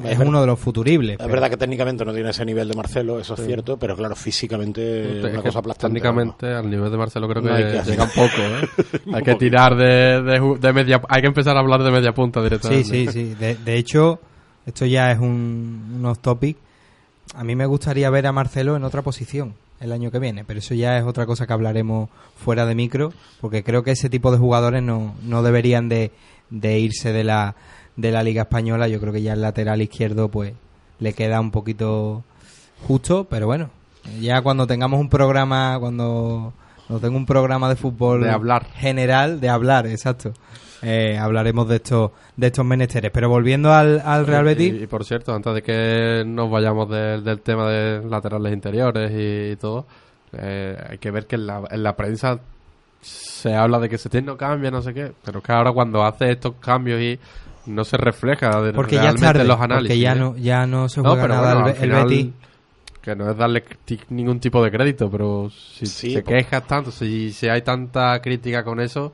Es, uno de los futuribles. Es pero- verdad que técnicamente no tiene ese nivel de Marcelo, eso es Sí. cierto, pero claro, físicamente Es una que cosa aplastante. Técnicamente, al nivel de Marcelo creo que, No hay que llega un poco, ¿eh? Un hay que tirar de, de, media... Hay que empezar a hablar de media punta Sí, directamente. sí, sí. De, de hecho, esto ya es un, un off topic. A mí me gustaría ver a Marcelo en otra posición el año que viene, pero eso ya es otra cosa que hablaremos fuera de micro, porque creo que ese tipo de jugadores no, no deberían de, de irse de la, de la Liga Española. Yo creo que ya el lateral izquierdo pues le queda un poquito justo, pero bueno, ya cuando tengamos un programa, cuando, tenga un programa de fútbol De hablar. general, de hablar, exacto. Eh, hablaremos de estos de estos menesteres. Pero volviendo al, al Real Betis, Y, y por cierto, antes de que nos vayamos del- del tema de laterales interiores y, todo, eh, hay que ver que en la, en la prensa se habla de que Setién no cambia, no sé qué, pero es que ahora cuando hace estos cambios y no se refleja de, porque ya realmente tarde, en los análisis. porque ya ¿eh? no ya no se No, juega pero nada bueno, el, final, Betis. Que no es darle ningún tipo de crédito, pero si Sí, por- quejas tanto, si, si hay tanta crítica con eso,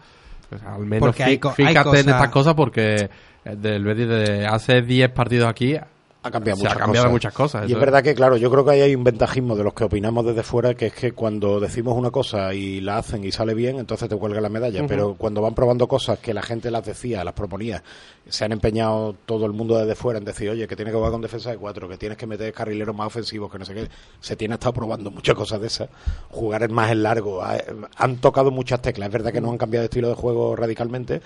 pues al menos hay hay fíjate en estas cosas. porque eh, del Betis de hace 10 partidos aquí ha cambiado se muchas ha cambiado cosas. muchas cosas. Y es verdad que, claro, yo creo que ahí hay un ventajismo de los que opinamos desde fuera, que es que cuando decimos una cosa y la hacen y sale bien, entonces te cuelga la medalla. Pero cuando van probando cosas que la gente las decía, las proponía, se han empeñado todo el mundo desde fuera en decir, oye, que tienes que jugar con defensa de cuatro, que tienes que meter carrileros más ofensivos, que no sé qué. Se tiene estado probando muchas cosas de esas. Jugar es más en largo. Ha- Han tocado muchas teclas. Es verdad que no han cambiado de estilo de juego radicalmente,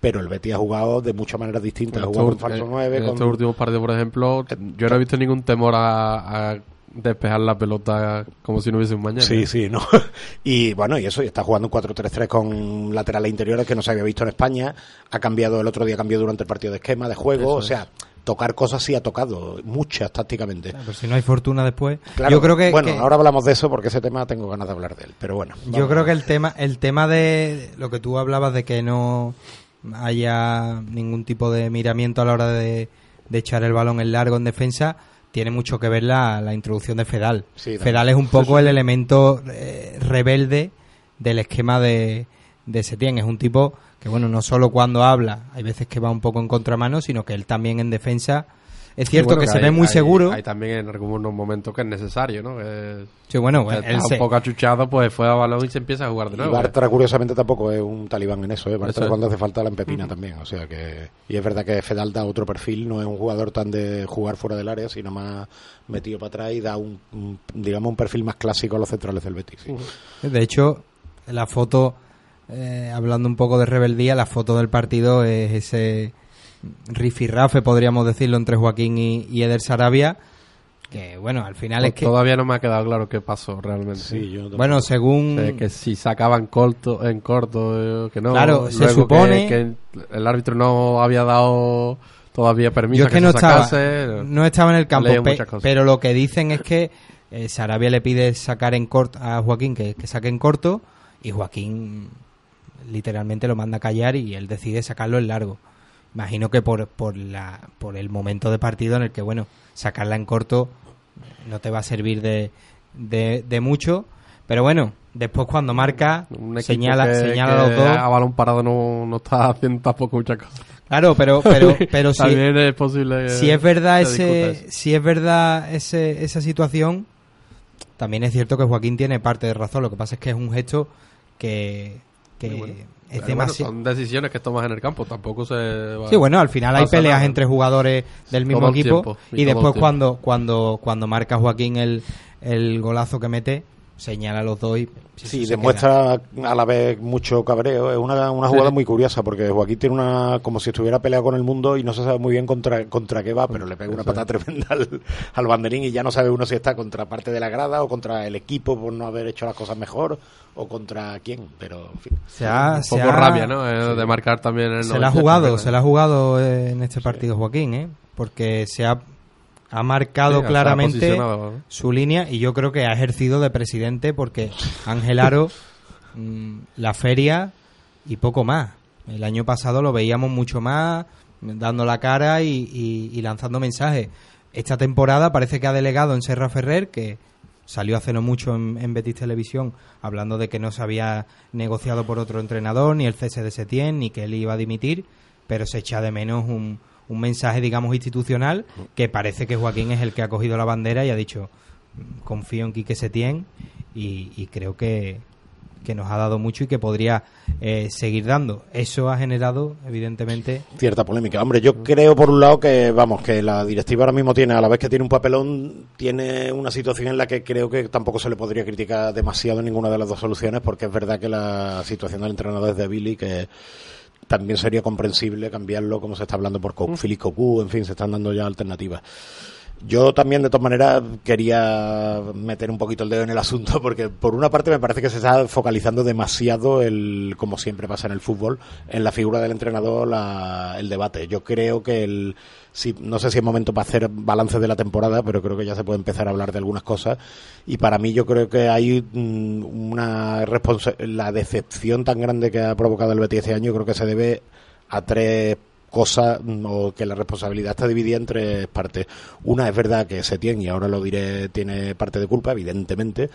pero el Betis ha jugado de muchas maneras distintas. Ha jugado con estos, falso en- 9, en con... estos últimos partidos, por ejemplo, yo no he visto ningún temor a, a despejar la pelota como si no hubiese un mañana. Sí, sí, no. Y bueno, y eso, y está jugando un 4-3-3 con laterales interiores que no se había visto en España. Ha cambiado, el otro día cambió durante el partido de esquema, de juego. Eso o es. sea, tocar cosas sí ha tocado, muchas tácticamente. Pero si no hay fortuna después. Claro, yo creo que, bueno, que- ahora hablamos de eso porque ese tema tengo ganas de hablar de él. Pero bueno. Yo creo que el tema, el tema de lo que tú hablabas de que no haya ningún tipo de miramiento a la hora de, de echar el balón en largo en defensa tiene mucho que ver la, la introducción de Fedal. Sí. Fedal es un poco el elemento eh, rebelde del esquema de, de Setién. Es un tipo que, bueno, no solo cuando habla, hay veces que va un poco en contramano, sino que él también en defensa. Es cierto Bueno, que, se hay- ve muy hay- seguro. Hay también en algunos momentos que es necesario, ¿no? Que Sí, bueno, que él está se- un poco achuchado, pues fue a balón y se empieza a jugar de Y nuevo. Bartra, curiosamente, tampoco es un talibán en eso. ¿eh? Bartra, Eso es. cuando hace falta, la empepina también. O sea que. Y es verdad que Fedal da otro perfil, no es un jugador tan de jugar fuera del área, sino más metido para atrás y da un, un- digamos, un perfil más clásico a los centrales del Betis. sí. De hecho, la foto, eh, hablando un poco de rebeldía, la foto del partido es ese rifirrafe, podríamos decirlo, entre Joaquín y, y Eder Sarabia, que bueno, al final es que... Todavía no me ha quedado claro qué pasó realmente. Sí, yo tampoco. Bueno, según... O sea, que si sacaban corto, en corto, eh, que no. Claro, se supone- Que, que el árbitro no había dado todavía permiso Yo es que no estaba, sacase. no estaba en el campo, pe- pero lo que dicen es que eh, Sarabia le pide sacar en corto a Joaquín que, que saque en corto y Joaquín literalmente lo manda a callar y él decide sacarlo en largo. Imagino que por, por, la, por el momento de partido en el que, bueno, sacarla en corto no te va a servir de, de, de mucho, pero bueno, después cuando marca, señala, que- señala que a los dos. A balón parado no, no está haciendo tampoco muchas cosas. Claro, pero, pero, pero si, También es posible si es verdad ese, si es verdad ese, esa situación, también es cierto que Joaquín tiene parte de razón. Lo que pasa es que es un gesto que, que bueno. es Pero bueno, demasiado. son decisiones que tomas en el campo, tampoco se va- Sí, bueno, al final hay peleas nada. entre jugadores del mismo equipo tiempo, y, y después cuando cuando cuando marca Joaquín el, el golazo que mete, señala a los dos y... Sí, demuestra a la vez mucho cabreo. Es una, una jugada muy curiosa porque Joaquín tiene una. como si estuviera peleado con el mundo y no se sabe muy bien contra, contra qué va, pero le pega una patada tremenda al, al banderín y ya no sabe uno si está contra parte de la grada o contra el equipo por no haber hecho las cosas mejor o contra quién. Pero, en fin. Se ha- Un se poco ha- rabia, ¿no? Eh, De marcar también el Se la ha 98, jugado, se la ha jugado eh, en este partido Joaquín, ¿eh? Porque se ha, ha marcado Sí, claramente su línea y yo creo que ha ejercido de presidente porque Ángel Aro, mm, la feria y poco más. El año pasado lo veíamos mucho más, dando la cara y, y- y lanzando mensajes. Esta temporada parece que ha delegado en Serra Ferrer, que salió hace no mucho en, en Betis Televisión hablando de que no se había negociado por otro entrenador, ni el cese de Setién, ni que él iba a dimitir, pero se echa de menos un, un mensaje, digamos, institucional, que parece que Joaquín es el que ha cogido la bandera y ha dicho, "Mm, confío en Quique Setién y, y creo que, que nos ha dado mucho y que podría eh, seguir dando. Eso ha generado, evidentemente, cierta polémica. Hombre, yo creo por un lado que, vamos, que la directiva ahora mismo tiene, a la vez que tiene un papelón, tiene una situación en la que creo que tampoco se le podría criticar demasiado ninguna de las dos soluciones, porque es verdad que la situación del entrenador es débil y que también sería comprensible cambiarlo como se está hablando por Co- Philippe Cocu, en fin, se están dando ya alternativas. Yo también, de todas maneras, quería meter un poquito el dedo en el asunto, porque por una parte me parece que se está focalizando demasiado, el, como siempre pasa en el fútbol, en la figura del entrenador, la- el debate. Yo creo que el, sí, no sé si es momento para hacer balance de la temporada, pero creo que ya se puede empezar a hablar de algunas cosas. Y para mí yo creo que hay mm, una la decepción tan grande que ha provocado el Betis este año, creo que se debe a tres cosas mm, o que la responsabilidad está dividida en tres partes. Una es verdad que se tiene, y ahora lo diré, tiene parte de culpa, evidentemente,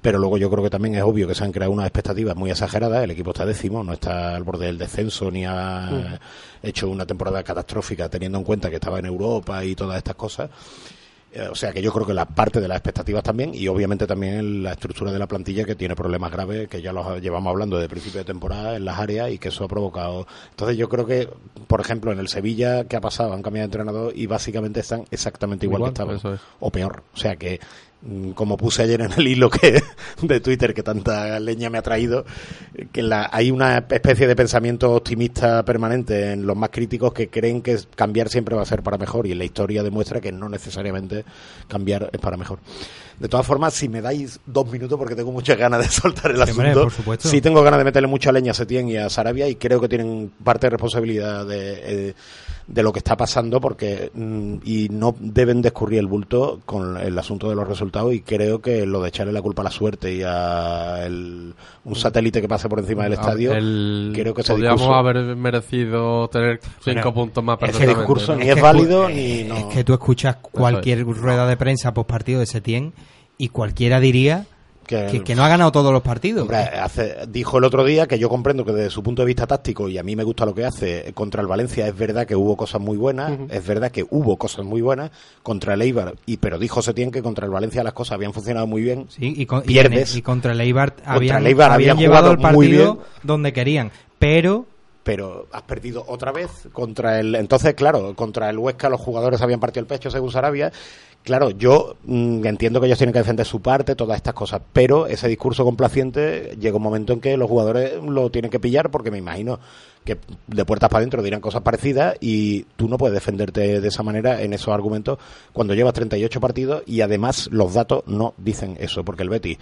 pero luego yo creo que también es obvio que se han creado unas expectativas muy exageradas. El equipo está décimo, no está al borde del descenso ni ha Mm. hecho una temporada catastrófica teniendo en cuenta que estaba en Europa y todas estas cosas. Eh, O sea que yo creo que la parte de las expectativas también y obviamente también la estructura de la plantilla que tiene problemas graves que ya los llevamos hablando desde principio de temporada en las áreas y que eso ha provocado. Entonces yo creo que, por ejemplo, en el Sevilla, ¿qué ha pasado? Han cambiado de entrenador y básicamente están exactamente igual, Igual, que estaban. es. O peor. O sea que, como puse ayer en el hilo que de Twitter que tanta leña me ha traído, que la, hay una especie de pensamiento optimista permanente en los más críticos que creen que cambiar siempre va a ser para mejor y la historia demuestra que no necesariamente cambiar es para mejor. De todas formas, si me dais dos minutos, porque tengo muchas ganas de soltar el asunto, por supuesto. sí tengo ganas de meterle mucha leña a Setién y a Sarabia y creo que tienen parte de responsabilidad de, eh, de lo que está pasando porque mm, y no deben descurrir el bulto con el asunto de los resultados y creo que lo de echarle la culpa a la suerte y a el- un satélite que pase por encima del Ah, estadio el- creo que ese podríamos discurso, haber merecido tener cinco Bueno, puntos más ese discurso ni es que válido ni no. Es que tú escuchas cualquier rueda de prensa post partido de Setién y cualquiera diría Que- que, que no ha ganado todos los partidos. Hombre, hace- dijo el otro día que yo comprendo que desde su punto de vista táctico, y a mí me gusta lo que hace, contra el Valencia es verdad que hubo cosas muy buenas, es verdad que hubo cosas muy buenas, contra el Eibar, y pero dijo Setién que contra el Valencia las cosas habían funcionado muy bien, Sí, y, con- y pierdes, en- y contra el Eibar Contra habían, el Eibar habían habían llevado el jugado muy partido bien. donde querían, pero pero has perdido otra vez contra el entonces claro contra el Huesca los jugadores habían partido el pecho según Sarabia claro yo mm, entiendo que ellos tienen que defender su parte todas estas cosas pero ese discurso complaciente llega un momento en que los jugadores lo tienen que pillar porque me imagino que de puertas para adentro dirán cosas parecidas y tú no puedes defenderte de esa manera en esos argumentos cuando llevas 38 partidos y además los datos no dicen eso porque el Betis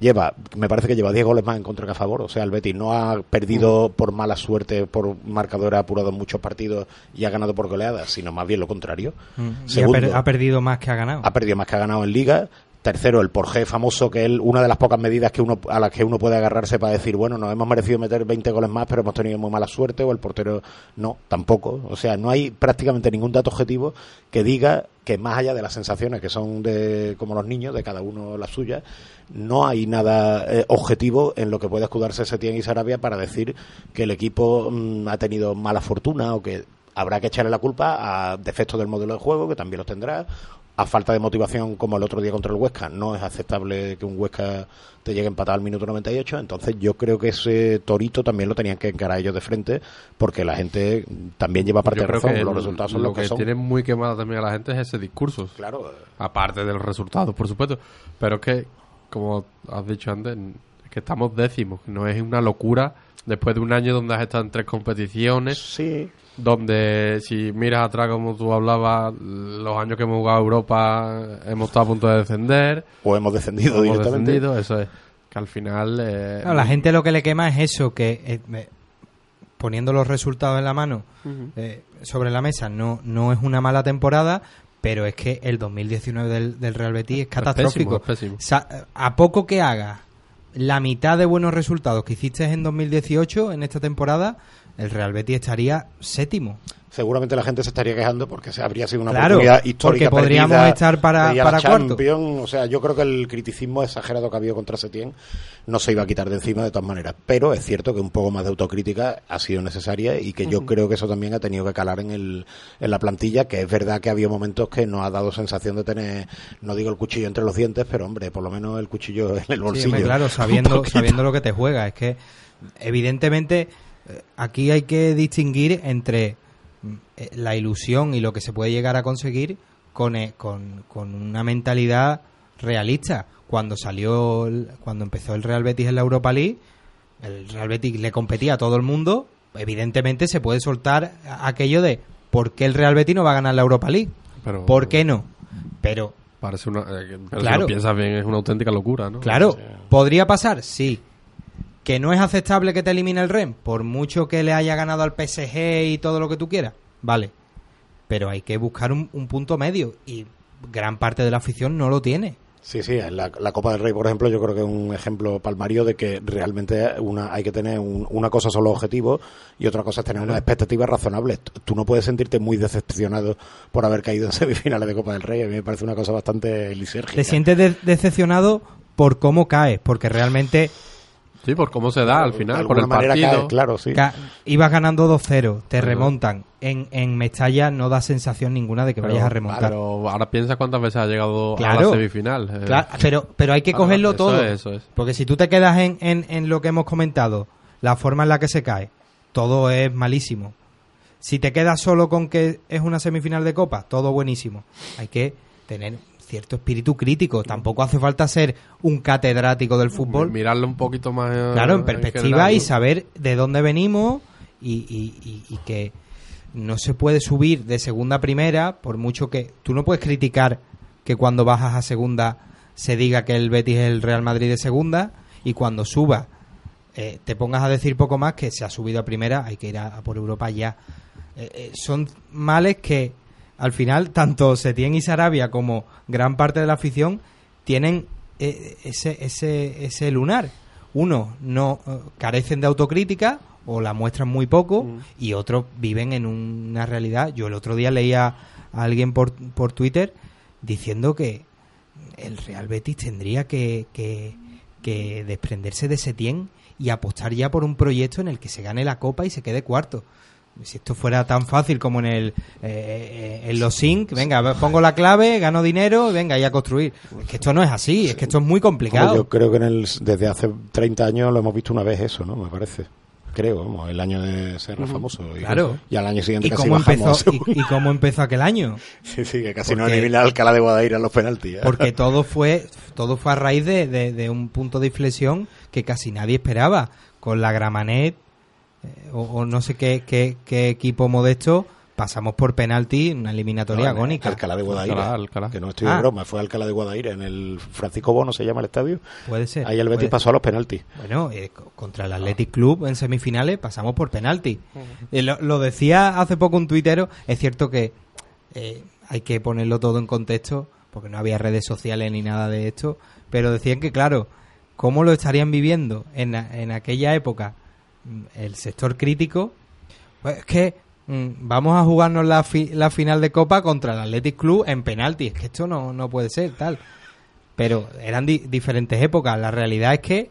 lleva, me parece que lleva 10 goles más en contra que a favor. O sea, el Betis no ha perdido por mala suerte, por marcadores apurado en muchos partidos y ha ganado por goleadas, sino más bien lo contrario. y ha, Segundo, per- ha perdido más que ha ganado. ha perdido más que ha ganado en Liga. Tercero, el por G famoso, que es una de las pocas medidas que uno, a las que uno puede agarrarse para decir, bueno, nos hemos merecido meter 20 goles más, pero hemos tenido muy mala suerte, o el portero no, tampoco. O sea, no hay prácticamente ningún dato objetivo que diga que más allá de las sensaciones que son de como los niños, de cada uno las suyas, no hay nada eh, objetivo en lo que puede escudarse Setién y Sarabia para decir que el equipo mm, ha tenido mala fortuna o que habrá que echarle la culpa a defectos del modelo de juego, que también los tendrá, a falta de motivación como el otro día contra el Huesca. No es aceptable que un Huesca te llegue empatado al minuto 98, entonces yo creo que ese torito también lo tenían que encarar ellos de frente, porque la gente también lleva parte de razón, los resultados son lo lo que, son. tiene muy quemado también a la gente es ese discurso. Claro. Aparte de los resultados, por supuesto. Pero es que como has dicho antes, es que estamos décimos, no es una locura después de un año donde has estado en tres competiciones. Sí. Donde, si miras atrás, como tú hablabas, los años que hemos jugado a Europa, hemos estado a punto de descender. O hemos descendido o hemos directamente. descendido, eso es. Que al final. eh, Claro, la gente lo que le quema es eso, que eh, me- poniendo los resultados en la mano eh, sobre la mesa no, no es una mala temporada, pero es que el 2019 del, del Real Betis es catastrófico. pésimo, es pésimo. Sa- a poco que haga la mitad de buenos resultados que hiciste en 2018, en esta temporada, el Real Betis estaría séptimo. Seguramente la gente se estaría quejando porque se habría sido una Claro, oportunidad histórica porque podríamos perdida estar para- para la cuarto. O sea, yo creo que el criticismo exagerado que ha habido contra Setién no se iba a quitar de encima de todas maneras. Pero es cierto que un poco más de autocrítica ha sido necesaria y que yo creo que eso también ha tenido que calar en, el, en la plantilla, que es verdad que ha habido momentos que nos ha dado sensación de tener, no digo el cuchillo entre los dientes, pero hombre, por lo menos el cuchillo en el Sí, bolsillo. hombre, claro, sabiendo, sabiendo lo que te juega. Es que, evidentemente, aquí hay que distinguir entre mm, eh, la ilusión y lo que se puede llegar a conseguir con, eh, con, con una mentalidad realista. Cuando salió, cuando empezó el Real Betis en la Europa League, el Real Betis le competía a todo el mundo. Evidentemente se puede soltar aquello de ¿por qué el Real Betis no va a ganar la Europa League? Pero- ¿Por qué no? Pero Parece una. eh, pero si Claro. lo piensas bien, es una auténtica locura, ¿no? Claro, ¿podría pasar? Sí. ¿Que no es aceptable que te elimine el REM? Por mucho que le haya ganado al PSG y todo lo que tú quieras. Vale. Pero hay que buscar un, un punto medio. Y gran parte de la afición no lo tiene. Sí, sí, la, la Copa del Rey, por ejemplo, yo creo que es un ejemplo palmario de que realmente una, hay que tener un- una cosa son los objetivos y otra cosa es tener unas expectativas razonables. Tú- Tú no puedes sentirte muy decepcionado por haber caído en semifinales de Copa del Rey. A mí me parece una cosa bastante lisérgica. Te sientes de- decepcionado por cómo caes. Porque realmente Sí, por cómo se da al final, de por el manera partido. cae, claro, sí. ca- ibas ganando 2-0, te remontan. En, en Mestalla no da sensación ninguna de que Pero- vayas a remontar. Pero ahora piensa cuántas veces ha llegado a la semifinal. eh. Claro, pero, pero hay que Claro, cogerlo eso todo. es, eso es. Porque si tú te quedas en, en, en lo que hemos comentado, la forma en la que se cae, todo es malísimo. Si te quedas solo con que es una semifinal de copa, todo buenísimo. Hay que tener cierto espíritu crítico. Tampoco hace falta ser un catedrático del fútbol. Mirarlo un poquito más. eh, Claro, en perspectiva y saber de dónde venimos y, y- y- y que no se puede subir de segunda a primera, por mucho que tú no puedes criticar que cuando bajas a segunda se diga que el Betis es el Real Madrid de segunda y cuando subas eh, te pongas a decir poco más que se ha subido a primera, hay que ir a, a por Europa ya. Eh, eh, son males que al final tanto Setién y Sarabia como gran parte de la afición tienen eh, ese, ese, ese lunar. Uno, no eh, carecen de autocrítica o la muestran muy poco y otros viven en una realidad. Yo el otro día leía a alguien por, por Twitter diciendo que el Real Betis tendría que, que, que desprenderse de Setién y apostar ya por un proyecto en el que se gane la Copa y se quede cuarto. Si esto fuera tan fácil como en el eh, eh, en los sync, venga, pongo la clave, gano dinero, venga, y a construir. Es que esto no es así, es que esto es muy complicado. Yo creo que en el, desde hace 30 años lo hemos visto una vez eso, ¿no? Me parece. Creo, vamos, el año de ser Ujú. famoso. Y, Claro. Y al año siguiente ¿Y casi cómo, bajamos. empezó, y, y cómo empezó aquel año? Sí, sí, que casi Porque- elimina Alcalá de Guadaira en los penaltis. ¿eh? Porque todo fue todo fue a raíz de, de- de un punto de inflexión que casi nadie esperaba. Con la Gramanet eh, o, o no sé qué, qué, qué equipo modesto pasamos por penalti en una eliminatoria No, en agónica. Alcalá de Guadaira. Alcalá, Que no estoy Ah. de broma, fue Alcalá de Guadaira, en el Francisco Bono se llama el estadio. Puede ser. Ahí el Betis pasó a los penaltis. Bueno, eh, co- contra el Athletic Club en semifinales pasamos por penalti. Eh, lo, lo decía hace poco un tuitero, es cierto que eh, hay que ponerlo todo en contexto, porque no había redes sociales ni nada de esto, pero decían que, claro, ¿cómo lo estarían viviendo en, en aquella época el sector crítico? Pues es que mm, vamos a jugarnos la, fi- la final de Copa contra el Athletic Club en penalti, es que esto no, no puede ser, tal. Pero eran di- diferentes épocas, la realidad es que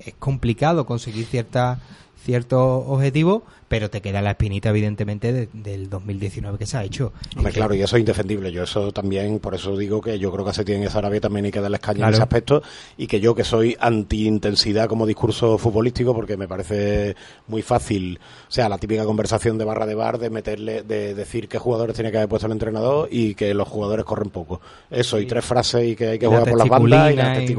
es complicado conseguir ciertas ciertos objetivos, pero te queda la espinita, evidentemente, de- del 2019 que se ha hecho. Hombre, claro, y eso es indefendible. Yo eso también, por eso digo que yo creo que a Setién y a Sarabia también hay que darles caña en ese aspecto y que yo que soy anti-intensidad como discurso futbolístico porque me parece muy fácil, o sea, la típica conversación de barra de bar de meterle, de decir qué jugadores tiene que haber puesto el entrenador y que los jugadores corren poco. Eso, y tres frases y que hay que Y la jugar por las bandas y las y-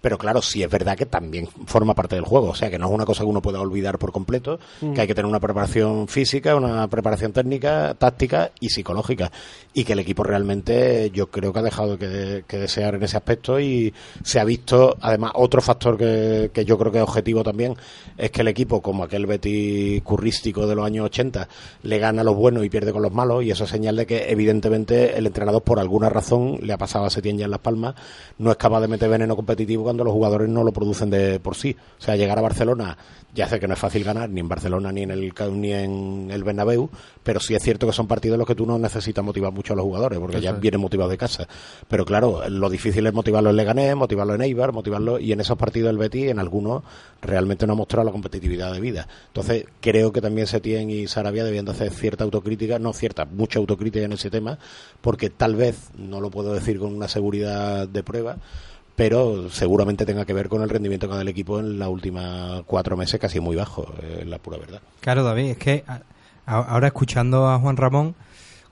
Pero claro, sí es verdad que también forma parte del juego, o sea, que no es una cosa que uno pueda olvidar por completo, Mm. que hay que tener una preparación física, una preparación técnica, táctica y psicológica. Y que el equipo realmente yo creo que ha dejado que, que desear en ese aspecto y se ha visto, además, otro factor que, que yo creo que es objetivo también, es que el equipo, como aquel Betty currístico de los años 80, le gana a los buenos y pierde con los malos y eso es señal de que evidentemente el entrenador por alguna razón le ha pasado a Setién ya en Las Palmas, no es capaz de meter veneno competitivo cuando los jugadores no lo producen de por sí. O sea, llegar a Barcelona ya sé que no es fácil ganar ni en Barcelona ni en el Ni en el Bernabéu, pero sí es cierto que son partidos en los que tú no necesitas motivar mucho a los jugadores porque Eso ya es. vienen motivados de casa. Pero claro, lo difícil es motivarlo en Leganés, motivarlo en Eibar, motivarlo y en esos partidos el Betis en algunos realmente no ha mostrado la competitividad de vida. Entonces, creo que también Setién y Sarabia debían de hacer cierta autocrítica, no cierta, mucha autocrítica en ese tema, porque tal vez, no lo puedo decir con una seguridad de prueba, pero seguramente tenga que ver con el rendimiento que da el equipo en las últimas cuatro meses, casi muy bajo, eh, la pura verdad. Claro, David, es que ahora escuchando a Juan Ramón,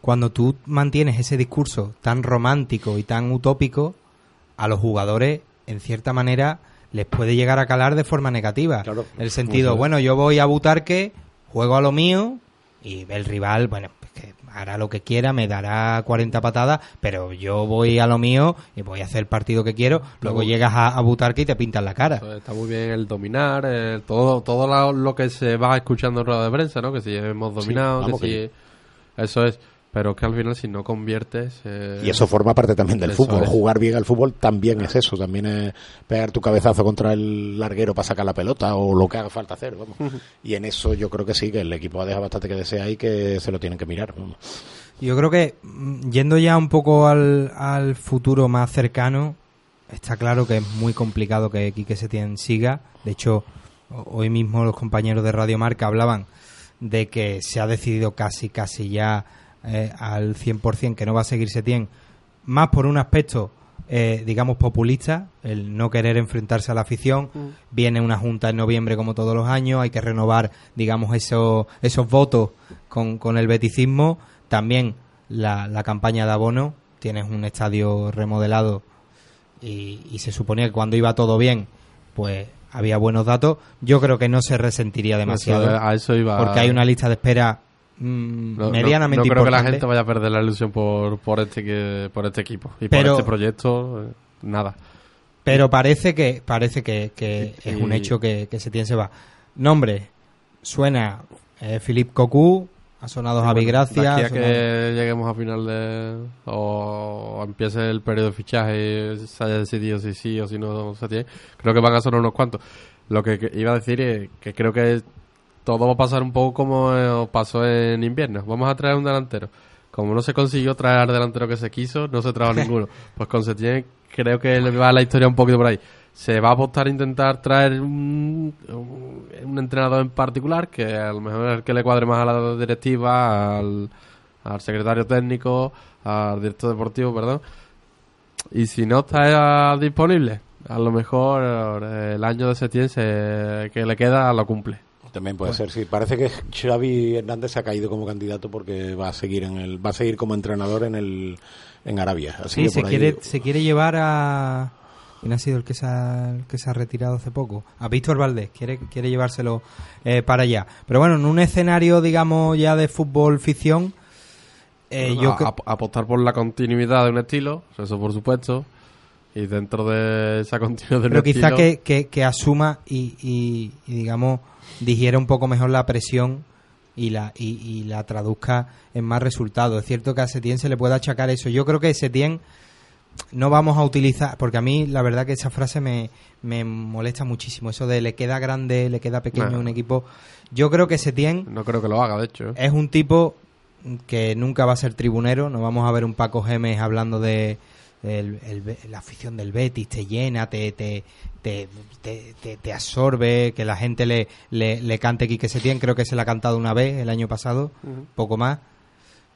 cuando tú mantienes ese discurso tan romántico y tan utópico, a los jugadores, en cierta manera, les puede llegar a calar de forma negativa. el sentido, es. bueno, yo voy a Butarque, juego a lo mío y el rival, bueno, hará lo que quiera, me dará 40 patadas, pero yo voy a lo mío y voy a hacer el partido que quiero. Luego Luego- llegas a, a Butarque y te pintan la cara. Está muy bien el dominar, el- todo todo la- lo que se va escuchando en rueda de prensa, ¿no? Que si hemos dominado, vamos que que si... Eso es. Pero que al final si no conviertes... eh, Y eso forma parte también del fútbol. es. Jugar bien al fútbol también es eso. También es pegar tu cabezazo contra el larguero para sacar la pelota o lo que haga falta hacer. Vamos. Y en eso yo creo que sí, que el equipo ha dejado bastante que desear y que se lo tienen que mirar. Vamos. Yo creo que mm, yendo ya un poco al, al futuro más cercano, está claro que es muy complicado que Quique Setién siga. De hecho, ho- hoy mismo los compañeros de Radio Marca hablaban de que se ha decidido casi, casi ya eh, al 100% que no va a seguir Setién, más por un aspecto, eh, digamos, populista, el no querer enfrentarse a la afición. Mm. Viene una junta en noviembre como todos los años, hay que renovar, digamos, esos, esos votos con, con el beticismo. También la, la campaña de abono, tienes un estadio remodelado y, y se suponía que cuando iba todo bien, pues había buenos datos. Yo creo que no se resentiría demasiado. Eso, a eso iba. Porque hay una lista de espera mm, No- medianamente no, creo que la gente vaya a perder la ilusión por, por, este, que- por este equipo y Pero- por este proyecto. eh, nada. Pero parece que parece que, que Y- es un hecho que, que Setién se va. Nombre, suena eh, Philippe Cocu, ha sonado Javi Bueno, Gracia. de aquí ha a sonado- que lleguemos a final de. o empiece el periodo de fichaje y se haya decidido si sí o si no se tiene. Creo que van a sonar unos cuantos. Lo que iba a decir es que creo que todo va a pasar un poco como eh, pasó en invierno. Vamos a traer un delantero. Como no se consiguió traer al delantero que se quiso, no se trajo ninguno. Pues con Setién creo que le va la historia un poquito por ahí. Se va a apostar a intentar traer un, un, un entrenador en particular, que a lo mejor es el que le cuadre más a la directiva, al, al secretario técnico, al director deportivo, perdón. Y si no está disponible, a lo mejor eh, el año de Setién se, que le queda lo cumple. También puede ser, sí. Parece que Xavi Hernández se ha caído como candidato porque va a seguir en el, va a seguir como entrenador en el, en Arabia. Así Sí, que se ahí- quiere, se quiere llevar a... ¿Quién ha sido el que se ha, el que se ha retirado hace poco? A Víctor Valdés, quiere, quiere llevárselo eh, para allá. Pero bueno, en un escenario, digamos, ya de fútbol ficción, eh, Bueno, yo a- apostar por la continuidad de un estilo, eso por supuesto. Y dentro de esa continuidad de un pero quizá estilo, que, que, que asuma y, y- y, digamos, digiera un poco mejor la presión y la, y, y la traduzca en más resultados. Es cierto que a Setién se le puede achacar eso. Yo creo que Setién no vamos a utilizar, porque a mí la verdad que esa frase me, me molesta muchísimo, eso de le queda grande, le queda pequeño Nah. un equipo. Yo creo que Setién No creo que lo haga, de hecho. ¿eh? es un tipo que nunca va a ser tribunero, no vamos a ver un Paco Gemes hablando de, el- la afición del Betis te llena, te, te, te, te, te- te absorbe, que la gente le, le, le cante Quique Setién, creo que se la ha cantado una vez el año pasado, poco más.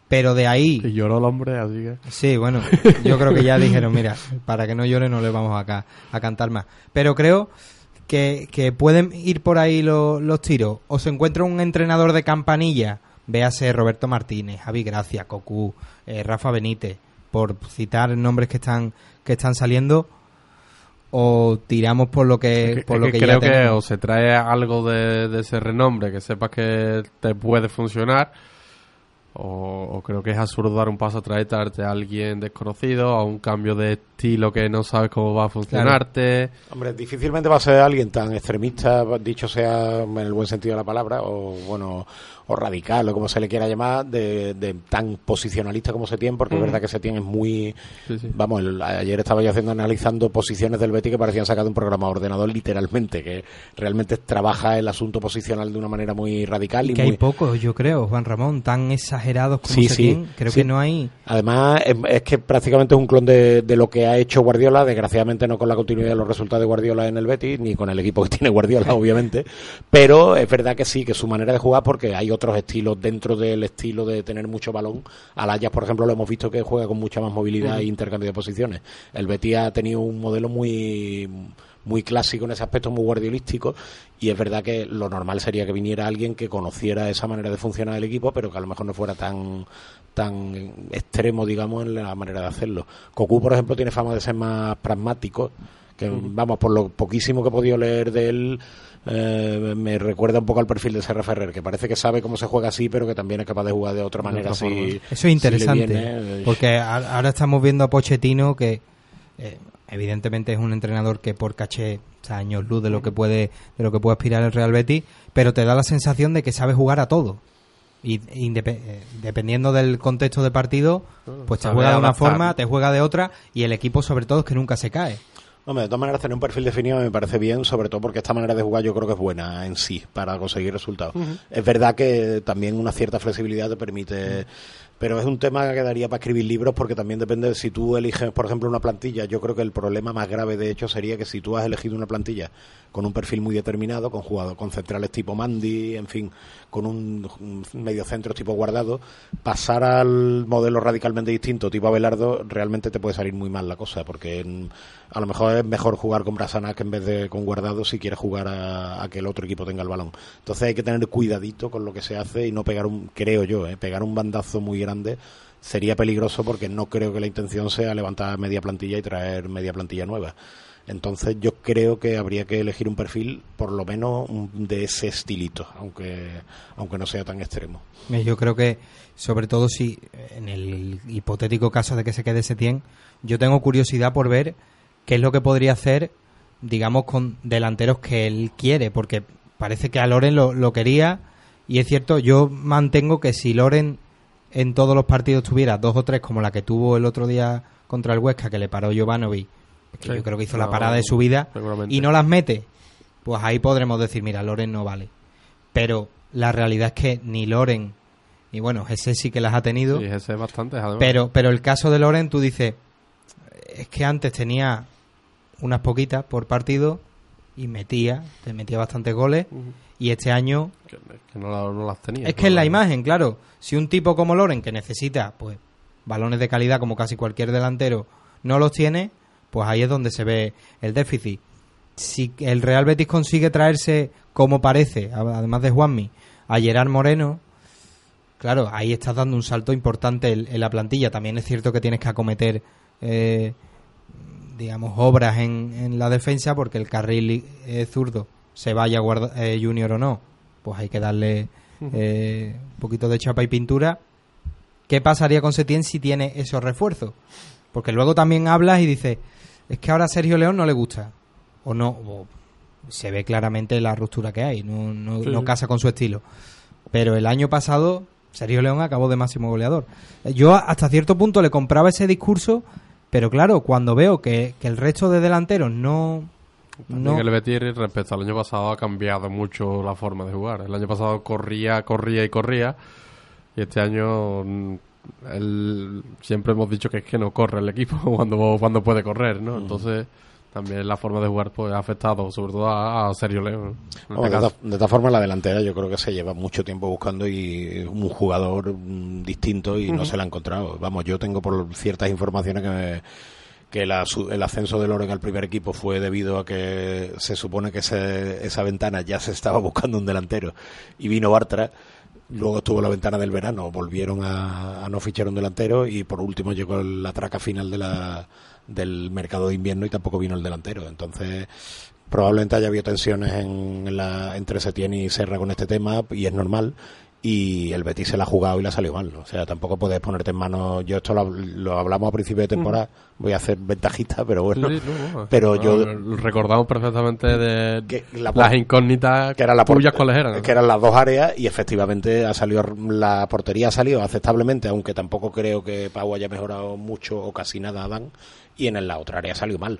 Pero de ahí... Y lloró el hombre, así que... Sí, bueno, yo creo que ya dijeron, mira, para que no llore no le vamos a, ca- a cantar más. Pero creo que, que pueden ir por ahí lo- los tiros. O se encuentra un entrenador de campanilla, véase Roberto Martínez, Javi Gracia, Cocu, eh, Rafa Benítez, por citar nombres que están que están saliendo, o tiramos por lo que, Es que- por es lo que que, creo ya que o se trae algo de, de ese renombre que sepas que te puede funcionar o, o creo que es absurdo dar un paso atrás y traerte a alguien desconocido a un cambio de estilo que no sabes cómo va a funcionarte. Hombre, difícilmente va a ser alguien tan extremista, dicho sea en el buen sentido de la palabra, o bueno, o radical, o como se le quiera llamar, de, de tan posicionalista como Setién, porque es verdad que Setién es muy... Vamos, el- ayer estaba yo haciendo, analizando posiciones del Betis que parecían sacadas de un programa de ordenador literalmente, que realmente trabaja el asunto posicional de una manera muy radical y que muy... hay pocos, yo creo, Juan Ramón, tan exagerados como Sí, Setién. sí, Creo que no hay... Además, es, es que prácticamente es un clon de, de lo que ha hecho Guardiola, desgraciadamente no con la continuidad de los resultados de Guardiola en el Betis, ni con el equipo que tiene Guardiola, obviamente, pero es verdad que sí, que su manera de jugar, porque hay otros estilos dentro del estilo de tener mucho balón. Al Ajax, por ejemplo, lo hemos visto que juega con mucha más movilidad e intercambio de posiciones. El Betis ha tenido un modelo muy muy clásico en ese aspecto, muy guardiolístico, y es verdad que lo normal sería que viniera alguien que conociera esa manera de funcionar el equipo, pero que a lo mejor no fuera tan tan extremo, digamos, en la manera de hacerlo. Cocu, por ejemplo, tiene fama de ser más pragmático, que vamos, por lo poquísimo que he podido leer de él, eh, me recuerda un poco al perfil de Serra Ferrer, que parece que sabe cómo se juega así, pero que también es capaz de jugar de otra manera. otra si-. Eso es interesante, viene, eh, porque a- ahora estamos viendo a Pochettino que eh, evidentemente es un entrenador que por caché está años luz de lo que puede de lo que puede aspirar el Real Betis, pero te da la sensación de que sabe jugar a todo. Y eh, dependiendo del contexto de partido, pues te juega de una forma, te juega de otra y el equipo sobre todo es que nunca se cae. Hombre, de todas maneras, tener un perfil definido me parece bien, sobre todo porque esta manera de jugar yo creo que es buena en sí para conseguir resultados. Es verdad que también una cierta flexibilidad te permite. Pero es un tema que daría para escribir libros porque también depende de si tú eliges, por ejemplo, una plantilla. Yo creo que el problema más grave, de hecho, sería que si tú has elegido una plantilla con un perfil muy determinado, con jugadores, con centrales tipo Mandy, en fin, con un, mediocentro tipo guardado, pasar al modelo radicalmente distinto, tipo Abelardo, realmente te puede salir muy mal la cosa, porque a lo mejor es mejor jugar con Brasanac en vez de con guardado si quieres jugar a, a que el otro equipo tenga el balón. Entonces hay que tener cuidadito con lo que se hace y no pegar un, creo yo, eh, pegar un bandazo muy grande sería peligroso porque no creo que la intención sea levantar media plantilla y traer media plantilla nueva. Entonces yo creo que habría que elegir un perfil por lo menos de ese estilito, aunque aunque no sea tan extremo. Yo creo que, sobre todo si en el hipotético caso de que se quede Setién, yo tengo curiosidad por ver qué es lo que podría hacer, digamos, con delanteros que él quiere, porque parece que a Loren lo, lo quería y es cierto, yo mantengo que si Loren en todos los partidos tuviera dos o tres como la que tuvo el otro día contra el Huesca, que le paró Jovanovic, que Sí, yo creo que hizo no, la parada de su vida, y no las mete, pues ahí podremos decir, mira, Loren no vale. Pero la realidad es que ni Loren, y bueno, ese sí que las ha tenido, Sí, ese es bastante, además. pero, pero el caso de Loren, tú dices, es que antes tenía unas poquitas por partido y metía, te metía bastantes goles, y este año Que, que no, la- no las tenía. es que en la imagen, claro, si un tipo como Loren que necesita, pues, balones de calidad como casi cualquier delantero, no los tiene, pues ahí es donde se ve el déficit. Si el Real Betis consigue traerse, como parece, a- además de Juanmi, a Gerard Moreno, claro, ahí estás dando un salto importante en, en la plantilla. También es cierto que tienes que acometer, eh, digamos, obras en, en la defensa porque el carril eh, zurdo, se vaya guarda, eh, Junior o no, pues hay que darle eh, un poquito de chapa y pintura. ¿Qué pasaría con Setién si tiene esos refuerzos? Porque luego también hablas y dices, es que ahora a Sergio León no le gusta. O no, o se ve claramente la ruptura que hay, no, no, Sí. no casa con su estilo. Pero el año pasado, Sergio León acabó de máximo goleador. Yo hasta cierto punto le compraba ese discurso, pero claro, cuando veo que, que el resto de delanteros no... También no el Betis respecto al año pasado ha cambiado mucho la forma de jugar. El año pasado corría, corría y corría. Y este año mm, él- siempre hemos dicho que es que no corre el equipo cuando, cuando puede correr, ¿no? Entonces, también la forma de jugar pues ha afectado sobre todo a, Sergio León. este de, caso. ta- de todas formas, la delantera yo creo que se lleva mucho tiempo buscando y un jugador mm, distinto y no se la ha encontrado. Vamos, yo tengo por ciertas informaciones que, me- que la el ascenso de Loren al primer equipo fue debido a que se supone que ese- esa ventana ya se estaba buscando un delantero y vino Bartra. Luego estuvo la ventana del verano, volvieron a, a no fichar un delantero y por último llegó la traca final de la, del mercado de invierno y tampoco vino el delantero. Entonces, probablemente haya habido tensiones en la, entre Setién y Serra con este tema y es normal. Y el Betis se la ha jugado y la ha salido mal. O sea, tampoco puedes ponerte en manos. Yo esto lo, lo hablamos a principio de temporada. Voy a hacer ventajista, pero bueno. Sí, no, no. pero No, yo. recordamos perfectamente de la- las incógnitas que eran la tuyas cuáles eran. que eran las dos áreas y efectivamente ha salido la portería ha salido aceptablemente aunque tampoco creo que Pau haya mejorado mucho o casi nada Adán y en la otra área ha salido mal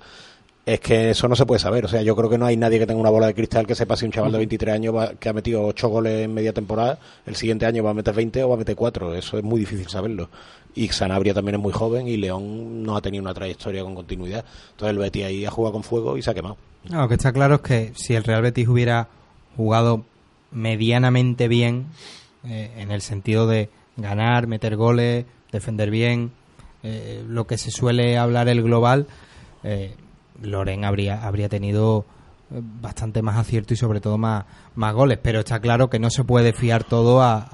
es que eso no se puede saber. O sea yo creo que no hay nadie que tenga una bola de cristal que sepa si un chaval de 23 años va- que ha metido 8 goles en media temporada el siguiente año va a meter 20 o va a meter 4 eso es muy difícil saberlo. Y Sanabria también es muy joven y León no ha tenido una trayectoria con continuidad. Entonces el Betis ahí ha jugado con fuego y se ha quemado. No, lo que está claro es que si el Real Betis hubiera jugado medianamente bien, eh, en el sentido de ganar, meter goles, defender bien, eh, lo que se suele hablar el global, eh, Loren habría, habría tenido eh, bastante más acierto y sobre todo más, más goles. Pero está claro que no se puede fiar todo a, a-